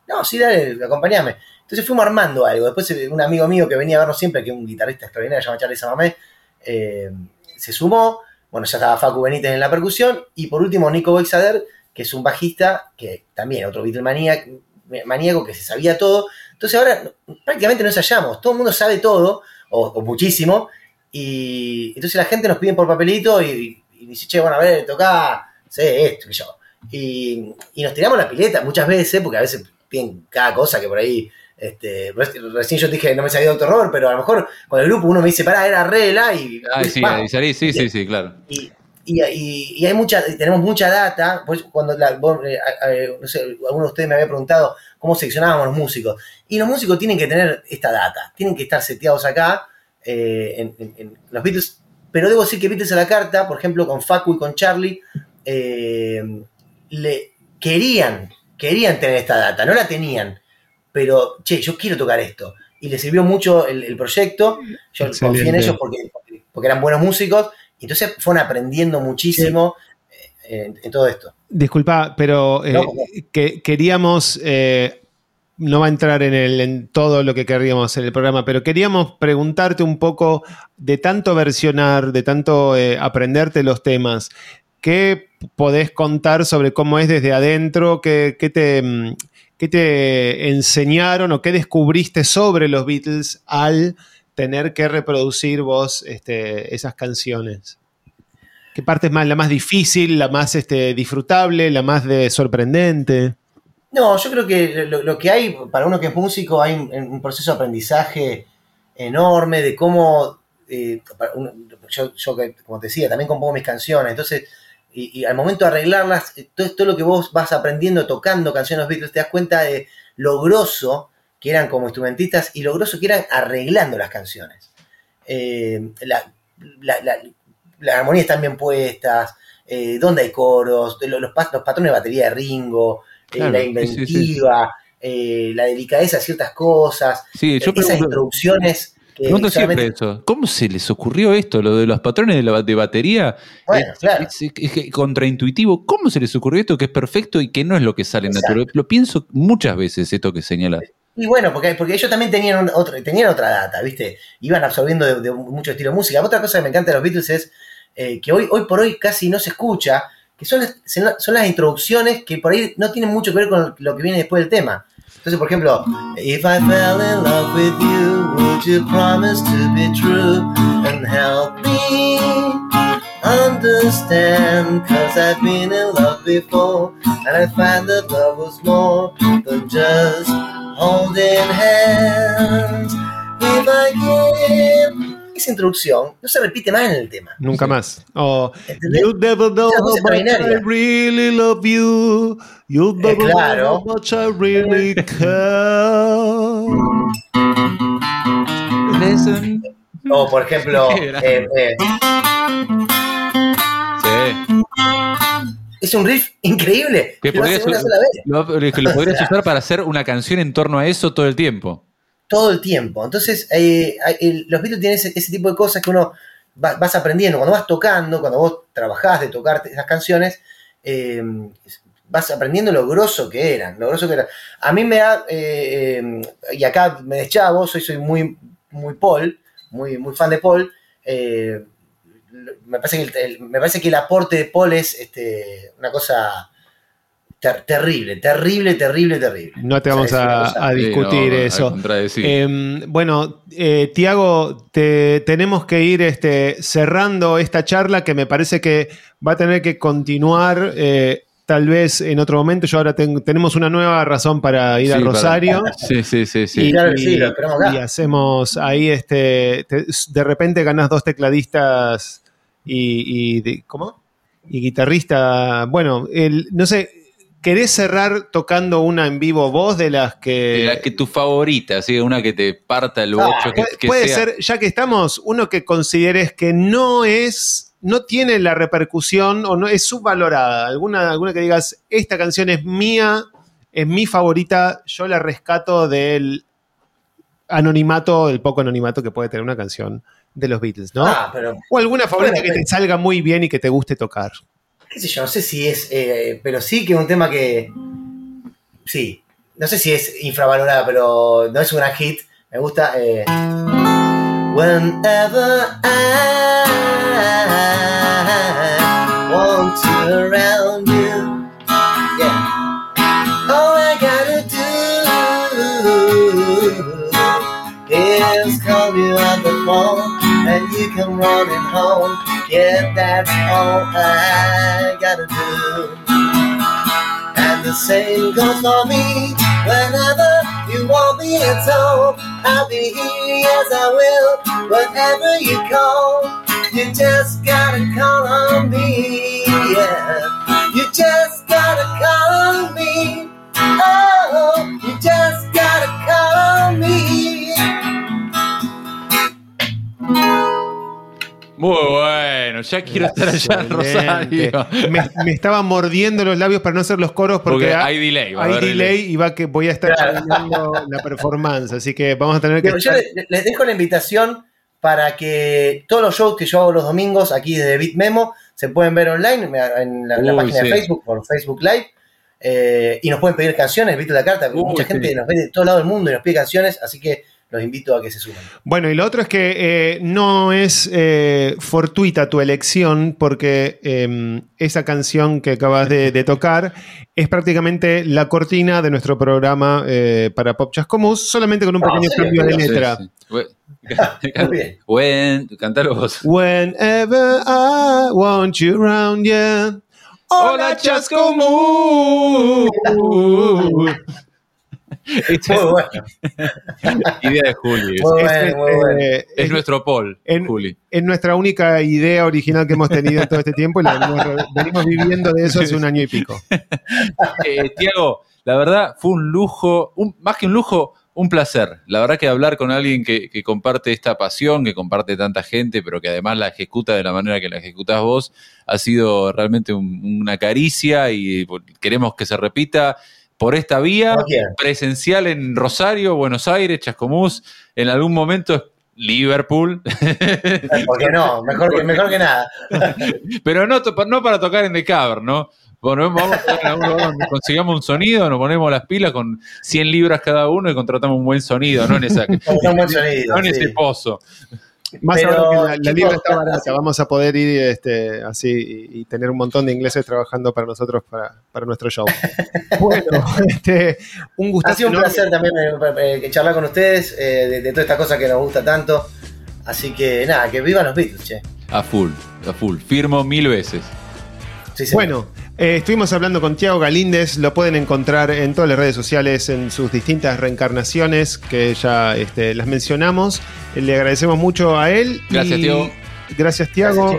No, sí, dale, acompañame. Entonces fuimos armando algo. Después eh, un amigo mío que venía a vernos siempre, que es un guitarrista extraordinario, se llama Charlie Samamé, eh, se sumó. Bueno, ya estaba Facu Benítez en la percusión. Y por último, Nico Bexader, que es un bajista, que también otro Beatle maníaco, que se sabía todo. Entonces ahora prácticamente no ensayamos, todo el mundo sabe todo, o, muchísimo, y entonces la gente nos pide por papelito y, dice, che, bueno, a ver, toca, sé esto, que yo. Y nos tiramos la pileta muchas veces, porque a veces piden cada cosa que por ahí, este, re- recién yo te dije que no me sabía Doctor Robert, pero a lo mejor con el grupo uno me dice, pará, era regla y... Ay, sí, salí, sí, sí, sí, claro. Y, y, y- y hay mucha, y tenemos mucha data. Pues cuando la- vos, eh, eh, no sé, alguno de ustedes me había preguntado cómo seleccionábamos los músicos. Y los músicos tienen que tener esta data, tienen que estar seteados acá eh, en, en- en los Beatles. Pero debo decir que Beatles a la carta, por ejemplo, con Facu y con Charlie, le querían, querían tener esta data, no la tenían. Pero, che, yo quiero tocar esto. Y les sirvió mucho el, el proyecto. Yo confié en ellos porque, porque, eran buenos músicos. Y entonces fueron aprendiendo muchísimo eh, en, en todo esto. Disculpa, pero eh, No, no. que queríamos, eh, no va a entrar en, el, en todo lo que querríamos en el programa, pero queríamos preguntarte un poco de tanto versionar, de tanto eh, aprenderte los temas, ¿qué podés contar sobre cómo es desde adentro? ¿Qué, qué te, mm, qué te enseñaron o qué descubriste sobre los Beatles al tener que reproducir vos este, esas canciones? ¿Qué parte es más, la más difícil, la más este, disfrutable, la más de sorprendente? No, yo creo que lo, que hay, para uno que es músico, hay un, proceso de aprendizaje enorme de cómo. eh, yo, yo como te decía, también compongo mis canciones, entonces, y, y al momento de arreglarlas, eh, todo, todo lo que vos vas aprendiendo tocando canciones de los Beatles, te das cuenta de lo grosso que eran como instrumentistas y lo grosso que eran arreglando las canciones. Eh, la, la- la- las armonías están bien puestas, eh, dónde hay coros, los, los patrones de batería de Ringo, eh, Claro, la sí, sí, sí. inventiva, la delicadeza de ciertas cosas, esas introducciones pregunto siempre solamente- eso. ¿Cómo se les ocurrió esto, lo de los patrones de, la, de batería? Bueno, es, claro. es- es- es contraintuitivo. ¿Cómo se les ocurrió esto que es perfecto y que no es lo que sale Exacto. natural? Lo pienso muchas veces esto que señalas. Y bueno, porque, porque ellos también tenían, otro, tenían otra data, ¿viste? Iban absorbiendo de, de mucho estilo de música. Otra cosa que me encanta de los Beatles es eh, que hoy, hoy por hoy casi no se escucha, que son las, son las introducciones que por ahí no tienen mucho que ver con lo que viene después del tema. Entonces, por ejemplo, If I fell in love with you, would you promise to be true and help me understand? Cause I've been in love before and I find that love was more than just holding hands. If I give... Esa introducción no se repite más en el tema. Nunca más. O ¿Entendés? You never know how much I extraordinaria. really love you. You never claro. know how much I really care. O por ejemplo, eh, eh, Sí. es un riff increíble. Que que lo hace podrías, una sola vez. lo- que lo podrías usar para hacer una canción en torno a eso todo el tiempo. Todo el tiempo. Entonces, eh, los Beatles tienen ese, tipo de cosas que uno va- vas aprendiendo. Cuando vas tocando, cuando vos trabajás de tocar esas canciones, eh, vas aprendiendo lo grosso que eran, lo grosso que eran. A mí me da, eh, y acá me deschavo, soy, soy muy, muy Paul, muy, muy fan de Paul. me, parece que el- me parece que el aporte de Paul es este, una cosa ter- terrible, terrible, terrible, terrible. No te vamos a, a Sí, discutir no, eso. Eh, bueno, eh, Tiago, te, tenemos que ir este, cerrando esta charla que me parece que va a tener que continuar eh, tal vez en otro momento. Yo ahora tengo- tenemos una nueva razón para ir a Sí, para- Rosario. Sí, sí, sí, sí. Y, Claro que sí, lo esperamos acá. y hacemos ahí, este, te- de repente ganás dos tecladistas y, y de- ¿cómo? Y guitarrista. Bueno, el, no sé, ¿querés cerrar tocando una en vivo vos de las que... La que tu favorita, ¿sí? una que te parta el Ah, bocho. que, Puede, que puede sea- ser, ya que estamos, uno que consideres que no es, no tiene la repercusión o no es subvalorada. Alguna, alguna que digas, esta canción es mía, es mi favorita, yo la rescato del anonimato, el poco anonimato que puede tener una canción de los Beatles, ¿no? Ah, pero o alguna favorita bueno, que te pero- salga muy bien y que te guste tocar. Qué sé yo, no sé si es, eh, pero sí que es un tema que, sí, no sé si es infravalorada, pero no es un gran hit, me gusta. eh, Whenever I want to around you, yeah, all I gotta do is call you on the phone and you come running home. Yeah, that's all I gotta do. And the same goes for me. Whenever you want me at home, I'll be here, yes I will. Whenever you call, you just gotta call on me. Yeah, you just gotta call on me. Oh, you just gotta call on me. Muy bueno, ya quiero estar allá en. Rosario. Me, me estaba mordiendo los labios para no hacer los coros porque, Porque ha- hay delay. va hay delay y va que voy a estar terminando la performance, así que vamos a tener que Pero yo estar- les dejo la invitación para que todos los shows que yo hago los domingos aquí desde Bitmemo se pueden ver online en la, en la Uy, página sí. de Facebook por Facebook Live. eh, y nos pueden pedir canciones, Vito la carta, porque Uy, mucha sí. gente nos ve de todo lado del mundo y nos pide canciones, así que los invito a que se sumen. Bueno, y lo otro es que eh, no es eh, fortuita tu elección, porque eh, esa canción que acabas de, de tocar es prácticamente la cortina de nuestro programa eh, para Pop Chascomus, solamente con un Ah, pequeño ¿en cambio de? Sí, letra. sí. We- Muy bien. Cantalo vos. Whenever I want you around, yeah. Hola, Chascomú. Esta Muy bueno. idea de Juli. Muy Es, bueno, muy bueno. eh, Es es- nuestro Paul, en- Juli. es nuestra única idea original que hemos tenido en todo este tiempo y la venimos, venimos viviendo de eso hace un año y pico. Eh, Tiago, la verdad fue un lujo, un- más que un lujo, un placer. La verdad que hablar con alguien que, que comparte esta pasión, que comparte tanta gente, pero que además la ejecuta de la manera que la ejecutas vos, ha sido realmente un- una caricia y queremos que se repita por esta vía, presencial en Rosario, Buenos Aires, Chascomús, en algún momento Liverpool, ¿Por qué no? Mejor que, mejor que nada. pero no, para tocar en The Cavern, ¿no? Bueno, vamos a consigamos un sonido, nos ponemos las pilas con 100 libras cada uno y contratamos un buen sonido, no en, esa, Un buen sonido. no en sí. ese pozo. Más Pero, ahora que la, la chicos, libra está barata, vamos a poder ir este, así y, y tener un montón de ingleses trabajando para nosotros, para, para nuestro show. Bueno, este, un gusto. Ha sido un placer también eh, eh, charlar con ustedes eh, de, de toda esta cosa que nos gusta tanto. Así que nada, que vivan los Beatles, che. A full, a full. Firmo mil veces. Sí, sí. Bueno, eh, estuvimos hablando con Tiago Galíndez, lo pueden encontrar en todas las redes sociales, en sus distintas reencarnaciones, que ya este, las mencionamos. Eh, Le agradecemos mucho a él. Gracias, Tiago. Gracias, Tiago.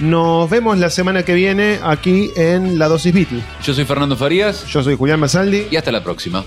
Nos vemos la semana que viene aquí en La Dosis Beatle. Yo soy Fernando Farías Yo soy Julián Masaldi. y hasta la próxima.